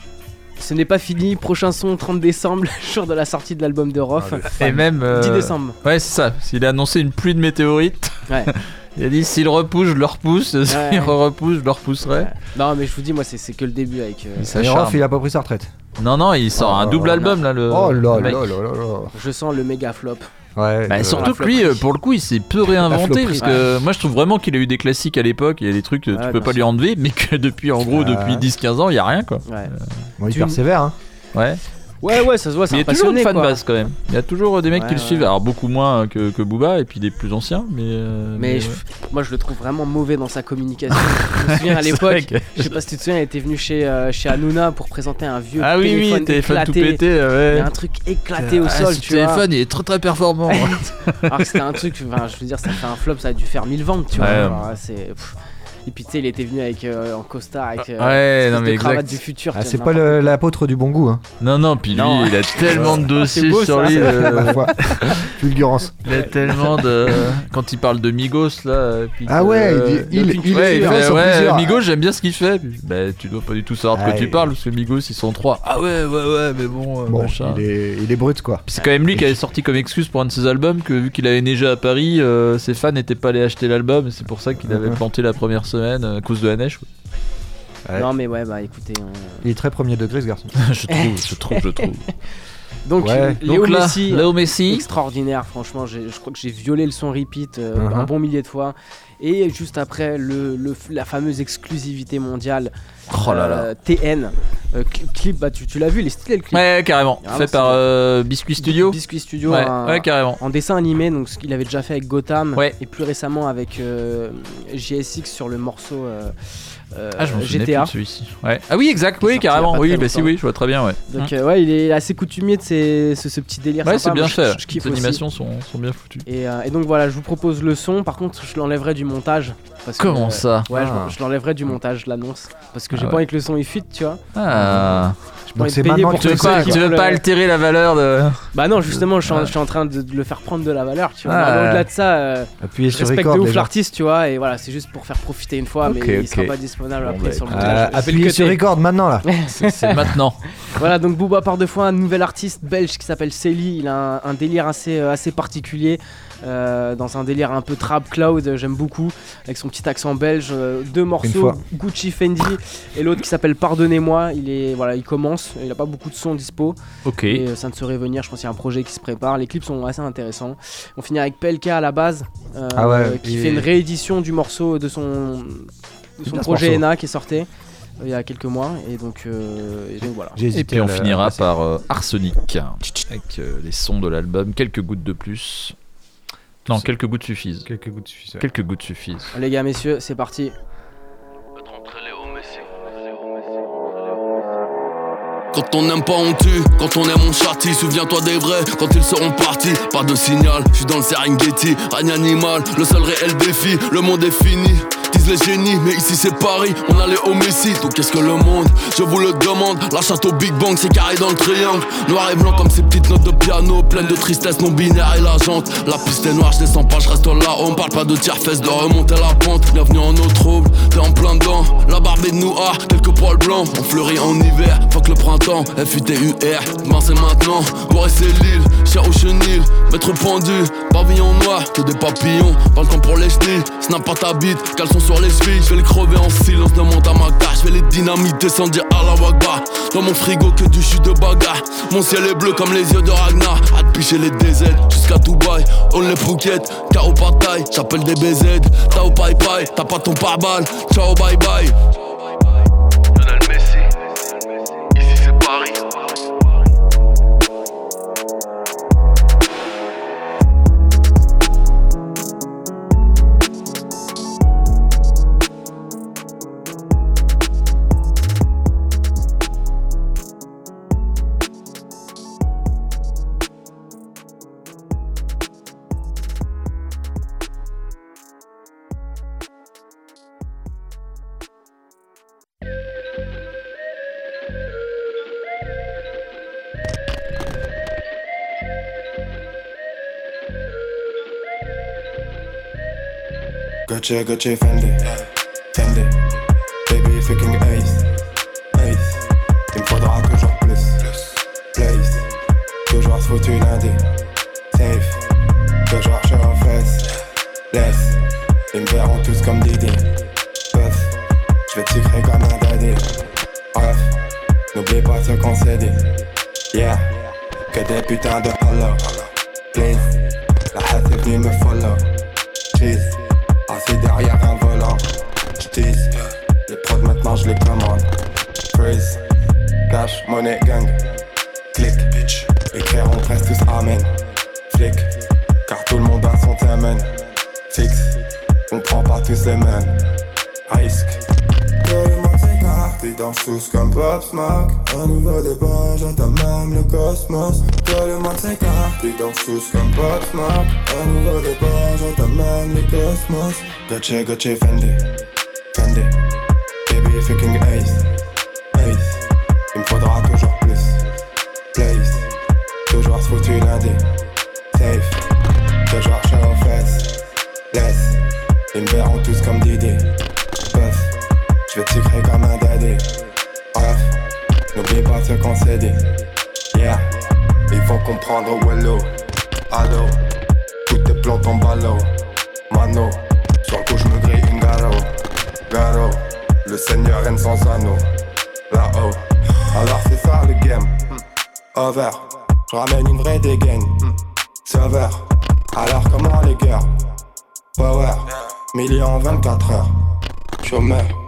Ce n'est pas fini, prochain son 30 décembre, <laughs> jour de la sortie de l'album de Roth. Et même. euh, 10 décembre. Ouais, c'est ça. S'il a annoncé une pluie de météorites. Ouais. <laughs> Il a dit s'il repousse, je le repousse. <laughs> S'il repousse, je le repousserai. Non mais je vous dis moi c'est c'est que le début avec... euh, Il s'acharne. Rof, il a pas pris sa retraite. Non, non, il sort Oh un double album là. Le, Oh là le mec. là là là là. Je sens le méga flop. Ouais. Bah, euh, surtout que lui, euh, pour le coup, il s'est peu réinventé parce que moi je trouve vraiment qu'il a eu des classiques à l'époque. Il y a des trucs que tu Ouais, peux pas lui enlever, <laughs> mais que depuis en gros depuis 10-15 ans, il y a rien quoi. Ouais. bon, il Tu- persévère. Hein. Ouais. Ouais ouais ça se voit, c'est il y a toujours une fanbase quand même. Il y a toujours euh, des mecs Ouais, qui le ouais. suivent, alors beaucoup moins que, que Booba et puis des plus anciens, mais. euh, Mais je- ouais. moi je le trouve vraiment mauvais dans sa communication. je me <laughs> souviens à l'époque, que- je sais pas si tu te souviens, il était venu chez, euh, chez Hanouna pour présenter un vieux Ah oui, téléphone oui, téléphone tout éclaté. pété, Il y ouais. a un truc éclaté au Ah, sol, vois. téléphone, il est très très performant. <laughs> Alors que c'était un truc, je veux dire, ça fait un flop, ça a dû faire 1000 ventes, tu vois. Ouais. Alors, c'est. pff. Et puis tu sais, il était venu avec euh, en costard avec euh, Ouais, non, de mais cravate exact. du futur. Ah, tu c'est pas n'importe le- l'apôtre du bon goût. Hein. Non, non, puis lui, Non. il a tellement de <laughs> dossiers beau, sur ça. lui. euh, <laughs> Ma foi. Fulgurance. Il a tellement de. Quand il parle de Migos là. puis Ah que- ouais, il dit- il- ouais, il fait fait, sur ouais, plusieurs. Migos, j'aime bien ce qu'il fait. Puis, Bah, tu dois pas du tout savoir de quoi Ah, tu il- parles parce que Migos ils sont trois. Ah ouais, ouais, ouais, mais bon, euh, Bon, machin. il est, il est brut quoi. Puis c'est quand même lui qui avait sorti comme excuse pour un de ses albums que vu qu'il avait neigé à Paris, euh, ses fans n'étaient pas allés acheter l'album et c'est pour ça qu'il avait Mhm. planté la première semaine euh, à cause de la neige. Ouais. Non, mais ouais, bah écoutez. on- Il est très premier degré ce garçon. <laughs> je trouve, je trouve, je trouve. <laughs> Donc, Ouais. Léo Donc là, Messi, Léo Messi. extraordinaire, franchement. Je crois que j'ai violé le son repeat euh, Mhm. un bon millier de fois. Et juste après, le, le- la fameuse exclusivité mondiale Oh là là. euh, TN. euh, cl- clip, bah, tu, tu l'as vu, il est stylé le clip. Ouais, carrément. Fait par euh, Biscuit Studio. Biscuit Studio, Ouais, un- ouais, carrément. en dessin animé, donc ce qu'il avait déjà fait avec Gotham, Ouais. et plus récemment avec euh, JSX sur le morceau euh, Ah, je GTA. plus de. Ouais. Ah oui, exact, oui, carrément. Oui, bah si, oui, je vois très bien, ouais. Donc Mm. euh, ouais, il est assez coutumier de ces- ce, ce petit délire. ouais, c'est bien fait. Les animations sont, sont bien foutues. Et, euh, et donc voilà, je vous propose le son. Par contre, je l'enlèverai du montage. Parce Comment euh, ça Ouais, je- Ah. je, l'enlèverai du montage, je l'annonce. Parce que j'ai Ah pas ouais. envie que le son il fuite, tu vois. Ah. Pas Donc c'est maintenant Tu veux tous tu pas, veux pas altérer la valeur de. Bah non, justement, je suis, en, Ah. je suis en train de, de le faire prendre de la valeur, tu vois. Ah. Mais Au-delà de ça, euh, Appuyez je sur respecte ouf l'artiste, tu vois. Et voilà, c'est juste pour faire profiter une fois, Ok, mais ok. il sera pas disponible Bon, après bah, sur le montage. Euh, le appuyez sur record maintenant là. C'est maintenant. <laughs> Voilà, donc Booba part deux fois, un nouvel artiste belge qui s'appelle Célie. Il a un, un délire assez, euh, assez particulier, euh, dans un délire un peu trap cloud, j'aime beaucoup, avec son petit accent belge. euh, deux morceaux. Gucci Fendi, et l'autre qui s'appelle Pardonnez-moi. Il est, voilà, il commence, il a pas beaucoup de sons dispo, Ok. et euh, ça ne saurait venir. Je pense qu'il y a un projet qui se prépare. Les clips sont assez intéressants. On finit avec PLK à la base, euh, Ah ouais, qui fait est- une réédition du morceau de son, de projet. ENA qui est sorti. Il y a quelques mois et donc, euh, et donc voilà. J'ai Et hésité puis on finira par euh, Arsenic avec euh, les sons de l'album, quelques gouttes de plus. Non, quelques gouttes suffisent. quelques gouttes suffisent. ouais. Quelques gouttes suffisent. Les gars, messieurs, c'est parti. Quand on n'aime pas, on tue. Quand on aime, on châtie. Souviens-toi des vrais quand ils seront partis. Pas de signal, je suis dans le Serengeti. Règne animal, le seul réel défi. Le monde est fini. Les génies, mais ici c'est Paris. On allait au Messi. Donc qu'est-ce que le monde? Je vous le demande. La château Big Bang, c'est carré dans le triangle. Noir et blanc comme ces petites notes de piano. Pleines de tristesse non binaire et la jante. La piste est noire, je descends pas, je reste là. On parle pas de tiers-fesses, de remonter la pente. Bienvenue en eau trouble, t'es en plein dedans. La barbe est de noir, quelques poils blancs. On fleurit en hiver, que le printemps. temps, FUTUR, demain c'est maintenant. Boire c'est l'île, cher au chenil, maître pendu, pavillon noir, que des papillons. Pas le temps pour les chenilles, snap pas ta bite, caleçon les. Je vais les crever en silence, demande à ma. Je vais les dynamites sans dire à la wagba. Dans mon frigo que du jus de bagarre. Mon ciel est bleu comme les yeux de Ragnar. À picher les DZ jusqu'à Dubaï. On les Phuket, KO taille, j'appelle des BZ. Tao Pai Pai, t'as pas ton pare-balles. Ciao bye bye. Gucci, Gucci, Fendi, Fendi. Baby, fucking ace, ace. Il me faudra toujours plus, place. Toujours foutu lundi, safe. Toujours chaud aux fesses, laisse. Ils me verront tous comme Didi, puff. J'vais sucrer comme un daddy, bref. N'oublie pas ce qu'on s'est dit, yeah. Que des putains de hollow, nouveau départ, j'entends même le cosmos Gucci, Gucci, Fendi, Fendi. Baby, fucking ace, ace. Il me faudra toujours plus, place. Toujours foutu lundi, safe. Toujours chaud aux fesses, laisse. Ils me verront tous comme Didi, puff J'vais sucrer comme un daddy, bref N'oublie pas ce qu'on s'est dit, yeah Il faut comprendre Wello, allo Toutes tes plantes en ballot, mano sur le coup, je me grille une garo, garo. Le seigneur règne sans anneau, là-haut. Alors c'est ça le game, over. Je ramène une vraie dégaine, server. Alors comment les gars? Power, million en 24 heures. Chômeur.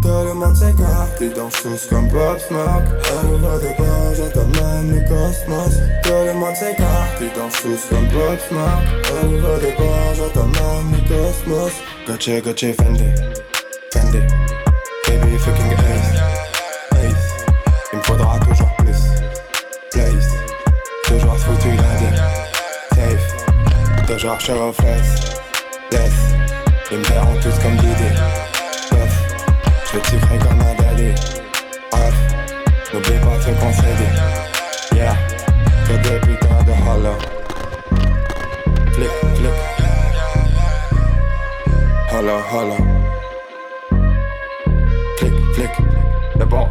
Tout le monde s'écarte, ils dansent tous comme Pop Smoke Un nouveau départ, j'entends même le cosmos. Tout le monde s'écarte, ils dansent tous comme Pop Smoke Un nouveau départ, j'entends même le cosmos. Gucci, Gucci, Fendi, Fendi. Baby, fucking ace, ace. Il me faudra toujours plus, place. Toujours foutu lundi, safe. Toujours chaud aux fesses, laisse. Ils me verront tous comme puff je te sucrer comme un daddy Bref, n'oublie pas ce qu'on Yeah, que des putains de hollow Flick, flick Hollow, hollow Flick, flick, c'est bon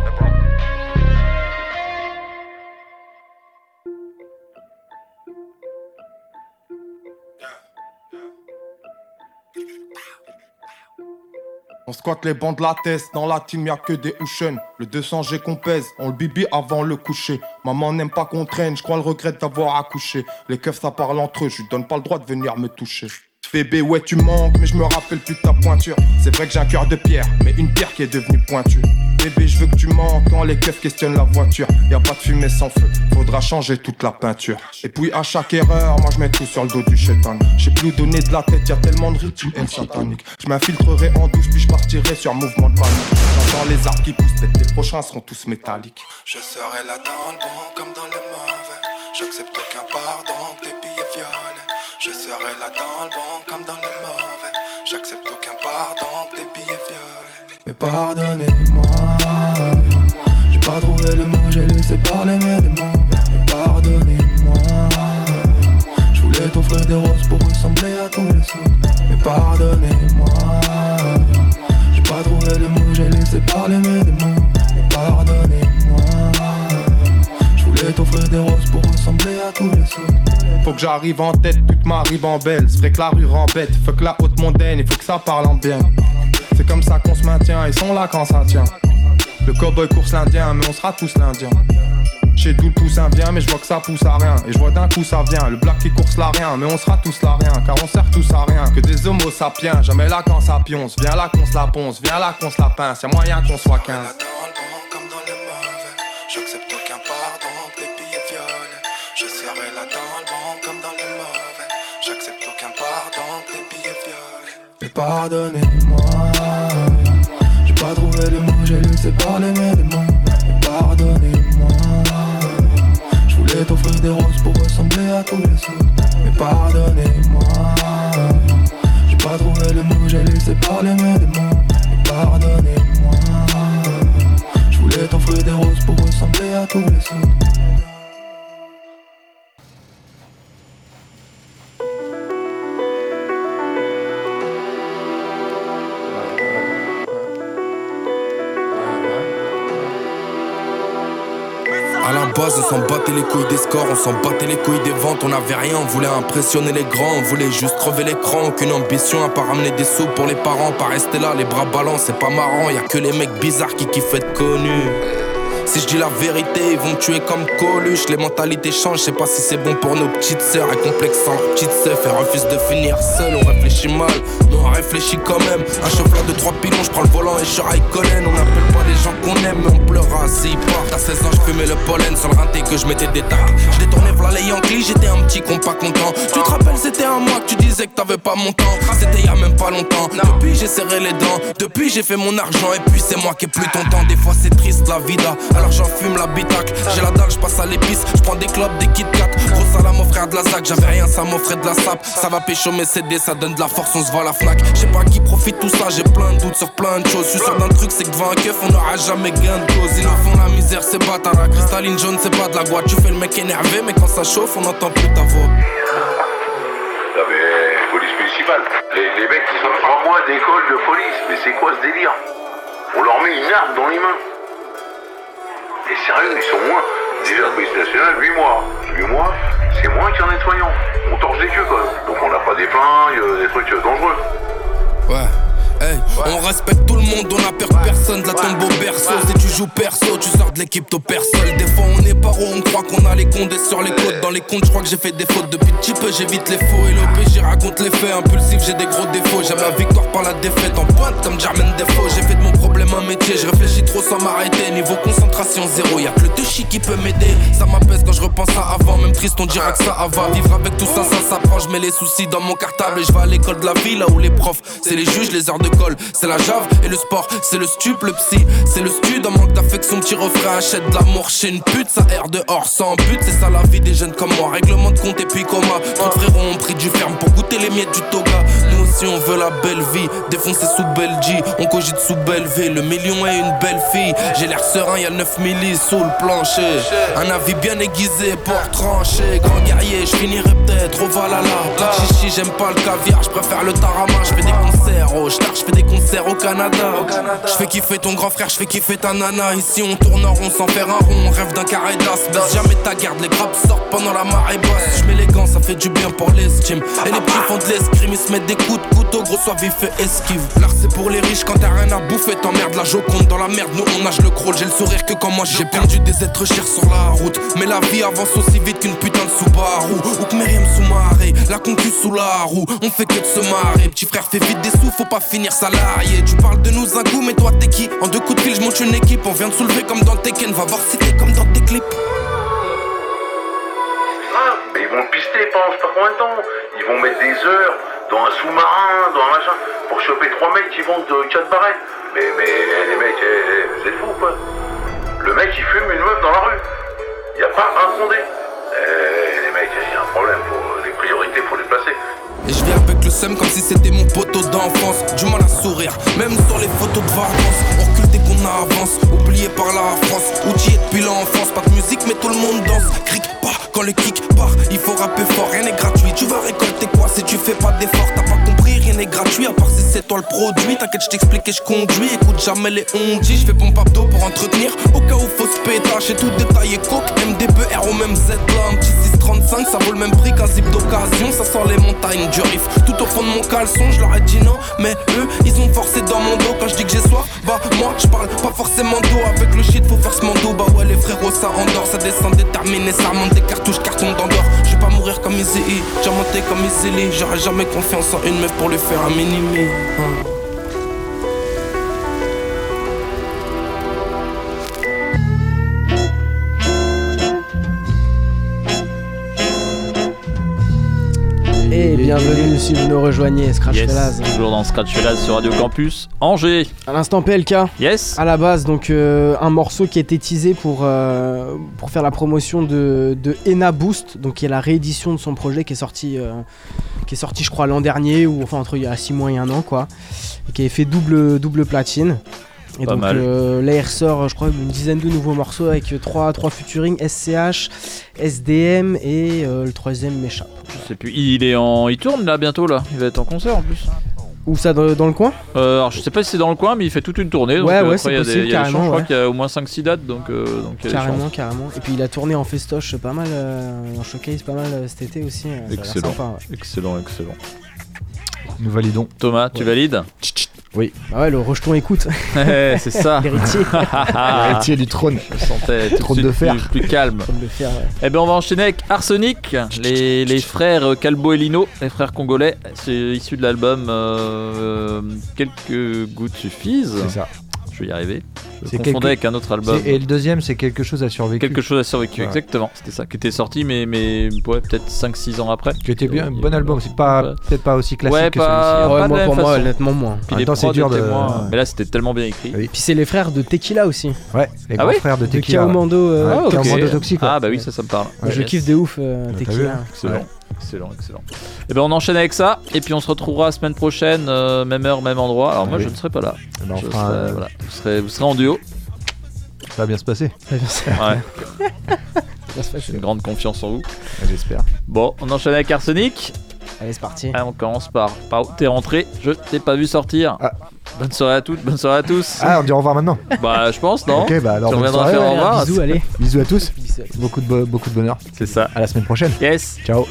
On squatte les bancs de la tête, dans la team y'a que des Ocean. Le 200G qu'on pèse, on le bibi avant le coucher. Maman n'aime pas qu'on traîne, je crois le regrette d'avoir accouché. Les keufs ça parle entre eux, je lui donne pas le droit de venir me toucher. Bébé, ouais, tu manques, mais je me rappelle plus de ta pointure. C'est vrai que j'ai un cœur de pierre, mais une pierre qui est devenue pointue. Bébé, je veux que tu manques quand les keufs questionnent la voiture. Y a pas de fumée sans feu, faudra changer toute la peinture. Et puis à chaque erreur, moi je mets tout sur le dos du chétan. J'ai plus donné de la tête, y a tellement de rituels sataniques. Je m'infiltrerai en douce, puis je partirai sur mouvement de panique. J'entends les arbres qui poussent, peut-être les prochains seront tous métalliques. Je serai là dans le bon comme dans le mauvais. J'accepte aucun pardon, tes. Je serai là dans le bon comme dans le mauvais. J'accepte aucun pardon, tes billets violets. Mais pardonnez-moi, j'ai pas trouvé le mot, j'ai laissé parler mes démons. Mais pardonnez-moi, je voulais t'offrir des roses pour ressembler à tous les autres. Mais pardonnez-moi, j'ai pas trouvé le mot, j'ai laissé parler mes démons. Mais pardonnez-moi. à tous les sauts. Faut que j'arrive en tête, toute ma belle C'est vrai que la rue rembête, faut que la haute mondaine, il faut que ça parle en bien. C'est comme ça qu'on se maintient, ils sont là quand ça tient. Le cowboy course l'indien, mais on sera tous l'indien. J'ai d'où le poussin vient, mais je vois que ça pousse à rien. Et je vois d'un coup ça vient, le black qui course là rien, mais on sera tous là rien, car on sert tous à rien. Que des homo sapiens, jamais là quand ça pionce. Viens là qu'on se la ponce, viens là qu'on se la pince, y'a moyen qu'on soit 15. J'accepte pardonnez-moi, j'ai pas trouvé le mot, j'ai laissé parler mes démons. Pardonnez-moi, je voulais t'offrir des roses pour ressembler à tous les autres. Mais pardonnez-moi, battait les couilles des scores, on s'en battait les couilles des ventes, on avait rien, on voulait impressionner les grands, on voulait juste crever l'écran, aucune ambition à pas ramener des sous pour les parents, pas rester là, les bras ballants, c'est pas marrant, y a que les mecs bizarres qui kiffent être connus. Si je dis la vérité, ils vont me tuer comme Coluche. Les mentalités changent, je sais pas si c'est bon pour nos petites sœurs. Et complexe sans petite sœur, et refuse de finir seul. On réfléchit mal, mais on réfléchit quand même. Un chauffeur de trois pilons, je prends le volant et je suis Raikkonen. On n'appelle pas les gens qu'on aime, mais on pleura s'ils partent. À 16 ans, je fumais le pollen sur le rinté que je mettais des tacs. Je détournais v'là les Yankees, j'étais un petit con pas content. Tu te rappelles, c'était un mois que tu disais que t'avais pas mon temps. C'était y a même pas longtemps. Depuis, j'ai serré les dents. Depuis, j'ai fait mon argent. Et puis, c'est moi qui ai plus ton temps. Des fois, c'est triste la vida. Alors, j'en fume la j'ai la dalle, je passe à l'épice, je prends des clopes, des Kit Kat. Gros salam mon frère de la ZAC, j'avais rien, ça m'offrait de la sape. Ça va pécho mes CD, ça donne de la force, on se voit la Fnac. Je sais pas qui profite tout ça, j'ai plein de doutes sur plein de choses. Je suis sûr d'un truc, c'est que devant un keuf, on n'aura jamais gain de cause. Ils nous font la misère, c'est bâtard. Cristalline jaune, c'est pas de la boîte. Tu fais le mec énervé, mais quand ça chauffe, on n'entend plus ta voix. police municipale. Les, les mecs, ils ont trois mois d'école de police. Mais c'est quoi ce délire? On leur met une arme dans les mains. Et sérieux, ils sont moins. Déjà, police nationale, 8 mois. 8 mois, c'est moins qu'un nettoyant. On torche des queues même. Donc on n'a pas des flingues, des trucs dangereux. Ouais. Hey, on respecte tout le monde, on a peur personne de la tombe au berceau. Si tu joues perso, tu sors de l'équipe au perso. Des fois on est paro, on croit qu'on a les condés sur les côtes. Dans les comptes, je crois que j'ai fait des fautes depuis petit peu, j'évite les faux et le PJ raconte les faits. Impulsif, j'ai des gros défauts. J'aime la victoire par la défaite en pointe comme Jermaine Défaut. J'ai fait de mon problème un métier, je réfléchis trop sans m'arrêter. Niveau concentration zéro, y'a que le touchy qui peut m'aider. Ça m'apaise quand je repense à avant, même triste, on dira que ça va. Vivre avec tout ça, ça s'approche. Je mets les soucis dans mon cartable et je vais à l'école de la ville, là où les profs, c'est les juges, les heures de colle, c'est la jave et le sport, c'est le stup, le psy, c'est le stud. En manque d'affection, petit refrain, achète de l'amour chez une pute, ça erre dehors sans but, c'est ça la vie des jeunes comme moi. Règlement de compte et puis coma. Trop frérots ont pris du ferme pour goûter les miettes du toga. Aussi on veut la belle vie, défoncer sous Belgique, on cogite sous Belleville. Le million est une belle fille, j'ai l'air serein, y'a 9 millis sous le plancher. Un avis bien aiguisé pour trancher, grand guerrier, je finirai peut-être au Valhalla. Chichi, j'aime pas le caviar, je préfère le tarama, je fais des concerts au star, je fais des concerts au Canada. Je fais kiffer ton grand frère, je fais kiffer ta nana. Ici on tourne en rond sans faire un rond, on rêve d'un carré d'as. Jamais ta garde, les grappes sortent pendant la marée basse. Je mets les gants, ça fait du bien pour l'estime. Et les petits font de l'escrime, ils se mettent des coups couteau, gros soit vif et esquive. L'art c'est pour les riches quand t'as rien à bouffer, t'emmerdes la joconde dans la merde. Nous on nage le crawl, j'ai le sourire que quand moi j'ai perdu des êtres chers sur la route. Mais la vie avance aussi vite qu'une putain de Subaru. Ou que Myriam sous marée, la concu sous la roue. On fait que de se marrer. Petit frère fait vite des sous, faut pas finir salarié. Tu parles de nous un coup, mais toi t'es qui? En deux coups de fil, je monte une équipe. On vient de soulever comme dans Tekken, va voir si t'es comme dans tes clips. Ils vont le pister pendant je sais pas combien de temps. Ils vont mettre des heures dans un sous-marin, dans un machin, pour choper trois mecs qui vendent de 4 barrettes. Mais, mais les mecs, eh, eh, vous êtes fous quoi Le mec il fume une meuf dans la rue. Y a pas un fondé. Eh, les mecs, il y a un problème, faut, les priorités, faut les placer. Et je viens avec le seum comme si c'était mon poteau d'enfance. Du mal à sourire, même sur les photos de vacances. On qu'on avance, oublié par la France. Outillé depuis l'enfance, pas de musique mais tout le monde danse. Quand le kick part, il faut rapper fort, rien n'est gratuit. Tu vas récolter quoi si tu fais pas d'effort T'as pas compris, rien n'est gratuit à part si c'est toi le produit. T'inquiète, je t'explique et je conduis. Écoute jamais les ondis, je fais pompe d'eau pour entretenir. Au cas où faut se pétacher, tout détaillé coke, MDB, R au même Z là, 635 5, ça vaut le même prix qu'un zip d'occasion. Ça sort les montagnes du riff. Tout au fond de mon caleçon, je leur ai dit non. Mais eux, ils ont forcé dans mon dos. Quand je dis que j'ai soif, bah moi, je parle pas forcément d'eau. Avec le shit, faut faire ce mando. Bah ouais, les frérots, ça endort. Ça descend déterminé, ça remonte des cartouches, carton d'endort. Je vais pas mourir comme E, j'ai monté comme Lee. J'aurais jamais confiance en une meuf pour lui faire un mini-me. Hein. Et bienvenue si vous nous rejoignez, Scratch Yes, Fellas. toujours dans Scratch Fellas sur Radio Campus Angers. À l'instant PLK. Yes. À la base, donc euh, un morceau qui a été teasé pour, euh, pour faire la promotion de, de Ena Boost, donc qui est la réédition de son projet qui est sorti, euh, qui est sorti je crois l'an dernier ou enfin entre il y a 6 mois et un an quoi, et qui avait fait double double platine. Et Pas donc mal. euh, là il ressort je crois une dizaine de nouveaux morceaux avec 3, trois featuring SCH, SDM et euh, le troisième m'échappe. Je sais plus. Il est en, il tourne là bientôt là. Il va être en concert en plus. Où ça dans, dans le coin? Euh, alors je sais pas si c'est dans le coin, mais il fait toute une tournée. Donc Ouais, euh, ouais, c'est il y a des- possible, il y a des chances, carrément, Je crois ouais. qu'il y a au moins 5-6 dates, donc, euh, donc il y a des Carrément, carrément. Et puis il a tourné en festoche pas mal, euh, en showcase pas mal euh, cet été aussi. euh, l'air Excellent. sympa, ouais. Excellent, excellent. Nous validons. Thomas, tu valides? Oui. Bah ouais, le rejeton écoute. C'est ça. <laughs> L'héritier. L'héritier du trône. Je sentais tout de Trône suite de fer. Plus, plus calme. Trône de fer, ouais. Eh ben on va enchaîner avec Arsenic, les, les frères Calbo et Lino, les frères congolais. C'est issu de l'album euh, Quelques gouttes suffisent. C'est ça. Je vais y arriver. Je C'est confondais quelque- avec un autre album. Et le deuxième, c'est quelque chose à survécu. Quelque chose a survécu, Ouais. exactement. C'était ça, qui était sorti, mais, mais ouais, peut-être 5-6 ans après. Qui était bien, bon album. C'est pas Ouais. peut-être pas aussi classique Ouais, que pas- celui-ci. Ouais, pas de moi, pour moi, façon. honnêtement, moins. Puis temps, c'est dur de- moins- ouais. Mais là, c'était tellement bien écrit. Oui. Puis c'est les frères de Tequila aussi. Ouais, les Ah grands ouais frères de De Tequila. ouais. Kaomando. euh, Ah, ok. Kaomando Toxic. ouais. Ah, bah oui, ça, ça me parle. Je Yes. kiffe de ouf euh, Tequila. hein. Excellent, excellent, excellent. Et ben on enchaîne avec ça, et puis on se retrouvera la semaine prochaine, euh, même heure, même endroit. Alors moi Oui. je ne serai pas là. Eh ben, on Je serai- voilà. vous, serez, vous serez en duo. Ça va bien se passer. Ouais. <laughs> Ça se fait, J'ai une grande confiance en vous. J'espère. Bon, on enchaîne avec Arsenic. Allez, c'est parti. Allez, on commence par, par où t'es rentré. Je t'ai pas vu sortir. Ah. Bonne soirée à toutes, bonne soirée à tous. Ah, on dit au revoir maintenant. Bah je pense non. Ok, bah alors reviendras soirée, faire au revoir. Bisous, allez. Bisous à tous. Bisous. Beaucoup de, bo- beaucoup de bonheur. C'est ça. À la semaine prochaine. Yes. Ciao.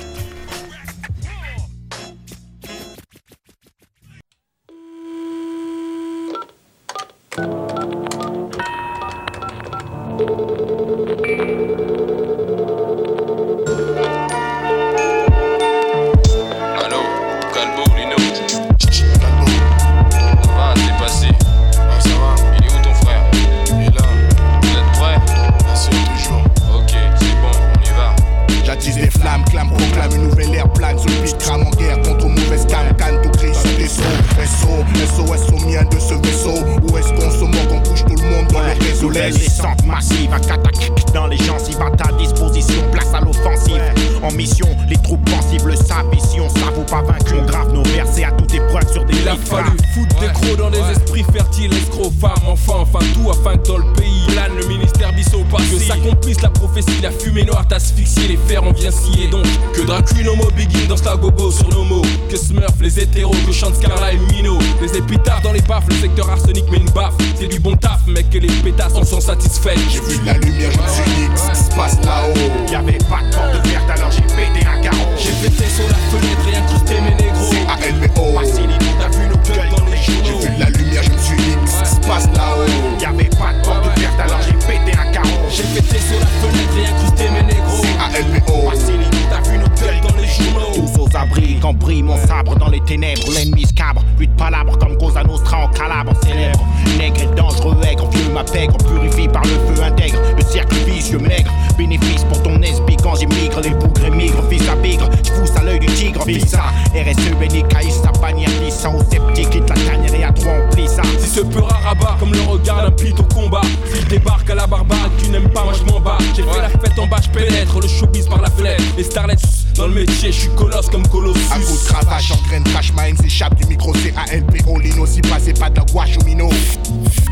Les ténèbres, l'ennemi scabre. Plus de palabres comme Cosa Nostra en calabre célèbre. Nègre et dangereux, aigre, vieux ma pègre, purifie par le feu intègre. Le cercle vicieux maigre, bénéfice pour ton SB quand j'émigre. Les bougres émigrent, fils à bigre, j'fousse à l'œil du tigre, fils à RSE, béni, caïs, sa bannière, glissant au sceptique, quitte la tanière et à trois on plie ça. Si ce peur à rabat, comme le regard d'un pit au combat. S'il débarque à la barbare, tu n'aimes pas, moi je m'en bats. J'ai fait la fête en bas, je pénètre le showbiz par la fenêtre. Les starlets dans le métier, je suis colosse comme Colossus. Un coup de cravache, engraine, crash, ma haine s'échappe du micro, c'est A-L-P-O, Lino, si pas, c'est pas de la gouache au minot.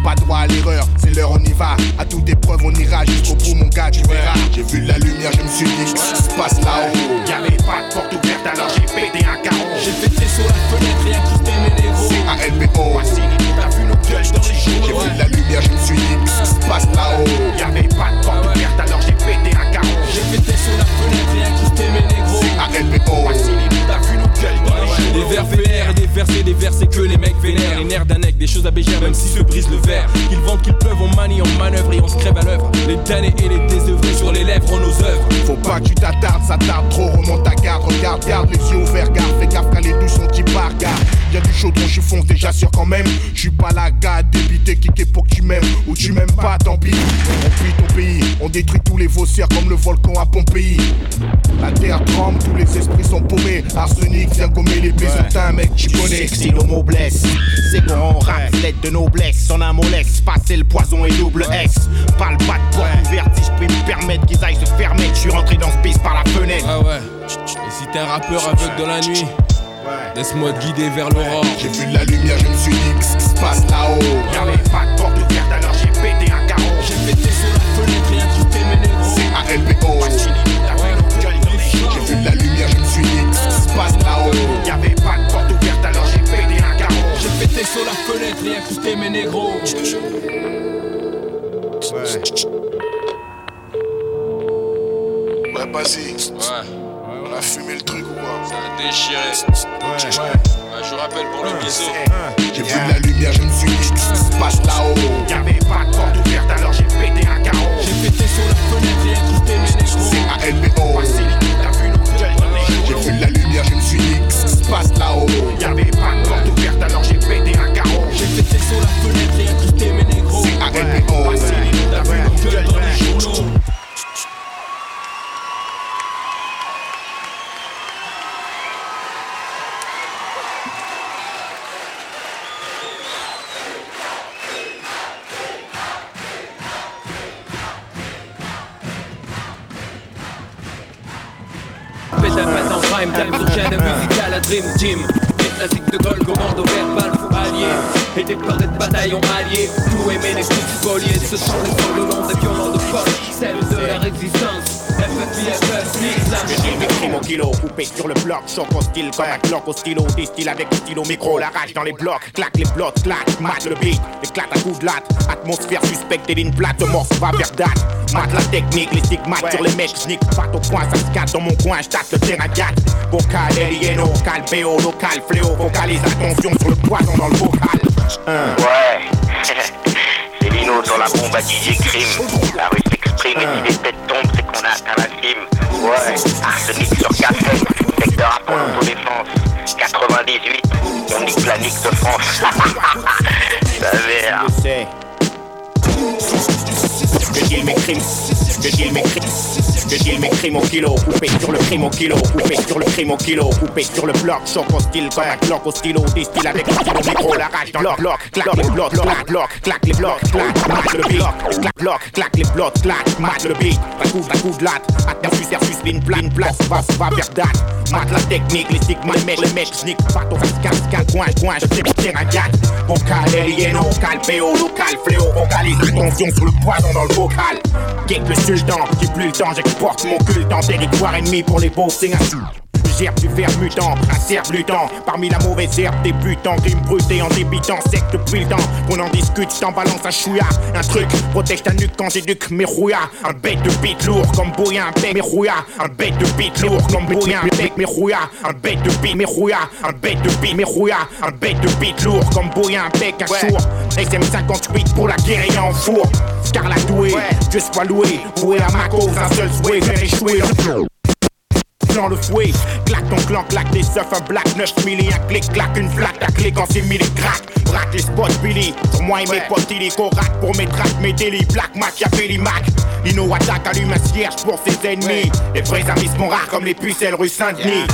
Pas droit à l'erreur, c'est l'heure, on y va. À toute épreuve, on ira jusqu'au bout, mon gars, tu verras. J'ai vu la lumière, je me suis dit que ça se passe là-haut. Y'avait pas de porte ouverte, alors j'ai pété un carreau. J'ai pété sur la fenêtre et incrusté mes négros. A-L-B-O, Facilité, t'as vu nos gueules dans les j'ai journaux. vu la lumière, je me suis dit que ça se passe là-haut. Y'avait pas de porte ouverte, alors j'ai pété un carreau. J'ai pété sur la fenêtre et Les verres vénères et des versets, des versets que les mecs vénèrent. Les nerfs d'un des choses à bégère, même si se brise le verre. Qu'ils vendent, qu'ils pleuvent, on manie, on manœuvre et on se crève à l'œuvre. Les damnés et les désœuvrés sur les lèvres, on nos œuvres. Faut pas que tu t'attardes, ça tarde trop, remonte ta garde, regarde, garde les yeux ouverts, garde, fais gaffe quand les deux sont qui barres, Y'a du chaudron, je fonce déjà sûr quand même. J'suis pas la gars débité, kické pour que tu m'aimes ou tu m'aimes pas, tant pis. On fuit ton pays, on détruit tous les faussaires comme le volcan à Pompéi. La terre tremble, tous les esprits sont paumés. Arsenic vient gommer les un mec, tu connais. Si le mot blesse, c'est qu'on rap, lettre de noblesse. En un mot lex, passer le poison et double S. Pas le pas de porte ouverte, si je peux me permettre qu'ils aillent se fermer. Je suis rentré dans ce piste par la fenêtre. Ah ouais, et si t'es un rappeur aveugle dans la nuit Laisse-moi te guider vers l'aurore. J'ai vu la lumière, je me suis dit que se passe là-haut? Y'avait pas de porte ouverte, alors j'ai pété un carreau. J'ai pété sur la fenêtre et incrusté mes négros. C'est ALBO. Se passe là-haut. Y'avait pas de porte ouverte, alors j'ai pété un carreau. J'ai pété sur la fenêtre et incrusté mes négros. Ouais, vas-y. Ouais. On a fumé le truc ou quoi? Ça a déchiré. Ouais, ouais. Je rappelle pour le biseau. J'ai vu la lumière, je me suis dit que passe là-haut. Y'avait pas de porte ouverte, alors j'ai pété un carreau. J'ai pété sur la fenêtre et incrusté mes négros. C'est ALBO. Les vu la lumière, je me suis dit que ça se passe là-haut. Y'avait pas de porte ouverte, alors j'ai pété un carreau. J'ai pété sur la fenêtre et incrusté mes négros. C'est ALBO. T'as vu nos gueules dans les journaux. Prime time sur chaîne musicale à Dream Team. Des classiques de Gol, commando verbal, fou allié. Et des pleurs de bataillons alliés Tout aimer les coups spoliés Ce sont les sols le long des violents de poche. Celle de la résistance écrit mon kilo, coupé sur le bloc, choc hostile comme un clock au stylo, distille avec le stylo micro, la rage dans les blocs, claque les blocs, claque, mate le beat, éclate à coups de latte, atmosphère suspecte et ligne plate, morce va vers date, mate la technique, les stigmates sur les mecs, j'nique, pas au point, ça se casse dans mon coin, j'tâte le terrain 4, vocal, alieno, calpéo, local, fléau, vocalise, attention sur le poison dans le vocal. Ouais, c'est Lino sur la bombe à DJ Crime. La rue s'exprime et si les têtes tombent, c'est qu'on a atteint la cime. Ouais, arsenic sur cassette, secteur à l'autodéfense. 98, on nique la nique de France. <laughs> <laughs> mes crimes, mes crimes, je deal mes crimes au kilo, coupé sur le crime au kilo, coupé sur le crime au kilo, coupé sur le bloc, choc au style comme un clock au stylo, distille avec le stylo micro, la rage dans le bloc, claque les blocs, claque, bloc, claque les blocs, claque, mate le beat, claque, bloc, claque les blocs, claque, mate le beat, un coup, un coup de latte, attention, sersus, ligne plane, place, va, va vers date, mate la technique, les stigmas, les mecs, les mecs, j'nique, pas ton casque, casque, coin, coin, je t'ai terrain 4, vocal, alieno, calpéo, local, fléau, vocalise, attention sur le poison dans le vocal. Kick le sultan, j'ai plus le temps, j'exporte mon culte en territoire ennemi pour les beaux, c'est Gerbe du ver mutant, un cerf lutant Parmi la mauvaise herbe débutant Crime bruté en débitant sec depuis le temps. Qu'on en discute, je t'en balance un chouïa. Un truc, protège ta nuque quand j'éduque mes rouillas. Un bête de bite lourd comme bouillant, un bec mes rouillas. Un bête de bite lourd comme bouillant, un bec mes rouillas. Un bête de bite mes rouillas. Un bête de bite mes rouillas. Un bête de bite lourd comme bouillant, un bec un sourd. SM58 pour la guérilla en four Scarlatoué, Dieu soit loué. Voué à ma cause, un seul souhait, faire échouer dans le fouet. Claque ton clan, claque des seufs, un black 9000 et un clic, claque une flaque, ta clé quand c'est mis les cracks. Braque les spots, Billy. Sur moi et mes potes, il est correct pour mes tracks, mes délits. Black Machiavelli Mac. Lino attaque, allume un cierge pour ses ennemis. Les vrais amis sont rares comme les pucelles rue Saint-Denis.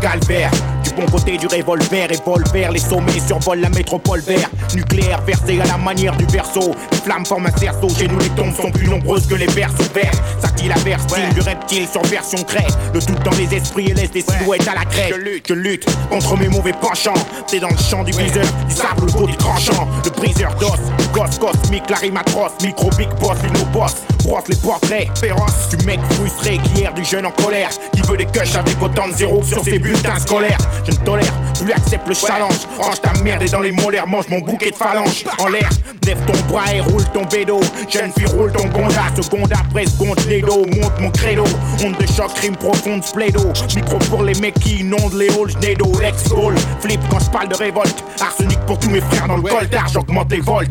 Calvaire Du bon côté du revolver, revolver Les sommets survolent la métropole vert Nucléaire versé à la manière du berceau Les flammes forment un cerceau Chez nous les tombes sont plus nombreuses que les berceaux verts Ça dit la verstine du reptile sur version crête. Le tout dans les esprits et laisse des silhouettes à la crête. Je lutte, je lutte contre mes mauvais penchants. C'est dans le champ du briseur Du sable au du tranchant. Le briseur d'os, gosse cosmique, la rime atroce Micro big boss, une boss brosse les portraits féroces du mec frustré qui erre du jeune en colère, qui veut des cushs avec autant de zéros sur ses bulletins scolaires. Je ne tolère plus accepte le challenge. Range ta merde et dans les molaires, mange mon bouquet de phalanges en l'air. Lève ton bras et roule ton bédo. Jeune fille, roule ton gonda. Seconde après seconde, les dos. Monte mon credo. Onde de choc, crime profonde, splédo. Micro pour les mecs qui inondent les halls, j'nédo. Ex goal. Flip quand je parle de révolte. Arsenic pour tous mes frères dans le col d'argent, j'augmente les volts.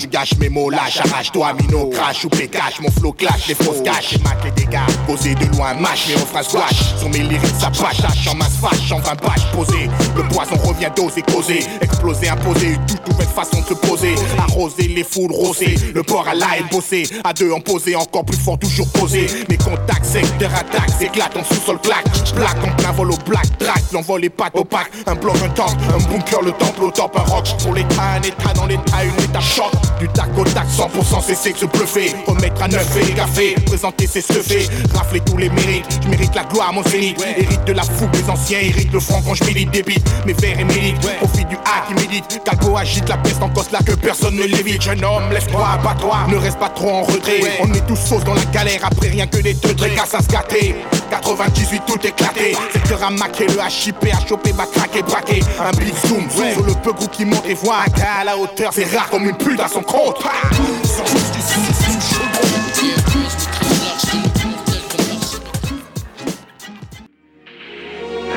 tu gâches mes mots, lâche, arrache-toi, Mino, crash ou cache, mon flow clash, les fausses caches, et les dégâts, posé de loin, mâche, on fera squash, sur mes lyriques, ça passe, en masse fâche, en 20 pages posé, le poison revient doser, causer, exploser, imposer, toute nouvelle façon de se poser, arroser les foules, rosées, le port à la haine bossé, à deux en posé, encore plus fort, toujours posé, mes contacts, secteur attaque, s'éclate en sous-sol plaque, plaque en plein vol au black, track, l'envol est pas opaque, un bloc, un tank, un bunker, le temple au top, un rock, pour l'état, un état dans l'état, une étape choc Du tac au tac, 100% cesser de se bluffer Remettre à neuf et les cafés, présenter ses stuffés. Rafler tous les mérites, je mérite la gloire, mon zénith. Hérite de la fougue des anciens, hérite le franc quand je milite Débite mes verres et médite, profite du hack qui médite. Calco agite la peste en cause là que personne ne l'évite. Jeune homme, laisse-toi, abat-toi, ne reste pas trop en retrait. On est tous sauce dans la galère, après rien que des teutres casse à se gâter 98 tout éclaté, secteur à maquer, le HIP à choper, ma craquer, braquer Un big zoom, sur le peu qui monte et voit un gars à la hauteur. C'est rare comme une pute à son La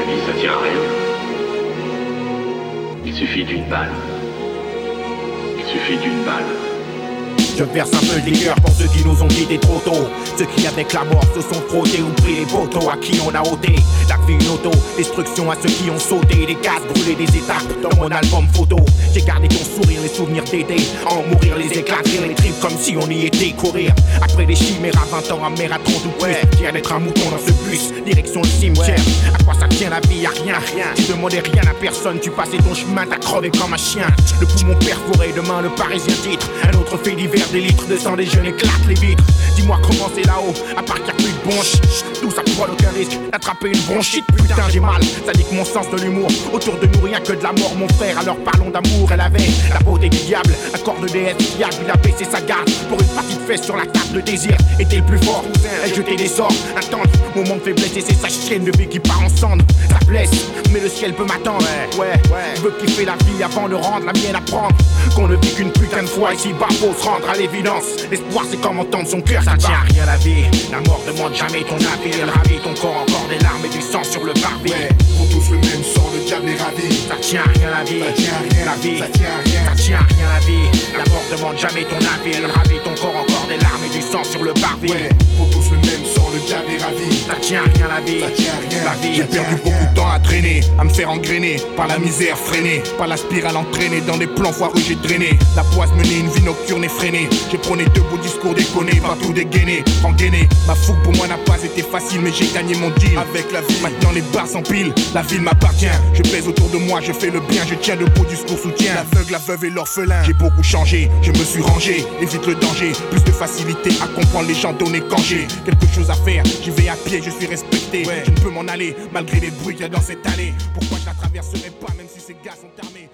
vie, ça tient à rien. Il suffit d'une balle. Il suffit d'une balle. Je verse un peu de liqueur pour ceux qui nous ont quittés trop tôt. Ceux qui avec la mort se sont frottés ou pris les poteaux à qui on a ôté. La vie une auto, destruction à ceux qui ont sauté. Des cases brûlées, des étapes dans mon album photo. J'ai gardé ton sourire, les souvenirs d'été. En mourir, les éclater, les tripes comme si on y était courir. Après des chimères à 20 ans, à mer à 30 ou plus. Fier d'être un mouton dans ce bus, direction le cimetière. À quoi ça tient la vie, y'a rien, rien. Tu demandais rien à personne, tu passais ton chemin, t'as crevé comme un chien. Le poumon perforé, demain le parisien titre. Un autre fait divers des litres de sang des jeunes éclatent les vitres. Dis-moi comment c'est là-haut, à part qu'il y a plus Tout ça prend aucun risque d'attraper une bronchite. Putain, j'ai mal, ça dit que mon sens de l'humour. Autour de nous, rien que de la mort, mon frère. Alors parlons d'amour. Elle avait la beauté du diable, un corps de déesse fiable. Il a baissé sa garde pour une partie de fesse sur la table. Le désir était le plus fort. Elle jetait des sorts, attendre. Moment de faiblesse et c'est sa chienne de vie qui part ensemble. Ça blesse, mais le ciel peut m'attendre. Ouais, ouais, je veux kiffer la vie avant de rendre la mienne à prendre. Qu'on ne vit qu'une putain de fois ici, bas, faut se rendre à l'évidence. L'espoir, c'est comme entendre son cœur, ça tient à rien la vie. La mort demande jamais ton avis, elle ravit ton corps, encore des larmes et du sang sur le parvis. Ouais, pour tous le même sang, est ravi. Ça tient à rien la vie, ça tient à rien la vie, ça tient à rien, ça tient à rien la vie. La mort demande jamais ton avis, elle ravit ton corps, encore des larmes et du sang sur le parvis. Ouais, pour tous le même sang, le diable est ravi. Ça tient à rien la vie, ça tient à rien la vie. J'ai perdu beaucoup de temps à traîner, à me faire engrainer par la misère freinée, par la spirale entraînée dans des plans foireux j'ai drainé. La poisse menée, une vie nocturne effrénée. J'ai prôné deux beaux discours déconnés, pas tout dégainé, engainé. Ma fougue pour moi n'a pas été facile, mais j'ai gagné mon deal. Avec la vie, maintenant les barres s'empilent, la ville m'appartient. Je pèse autour de moi, je fais le bien, je tiens debout, discours soutien. L'aveugle, la veuve et l'orphelin. J'ai beaucoup changé, je me suis rangé, évite le danger. Plus de facilité à comprendre les gens donnés quand j'ai quelque chose à faire. J'y vais à pied, je suis respecté. Je ne peux m'en aller, malgré les bruits qu'il y a dans cette allée. Pourquoi je la traverserai pas, même si ces gars sont armés?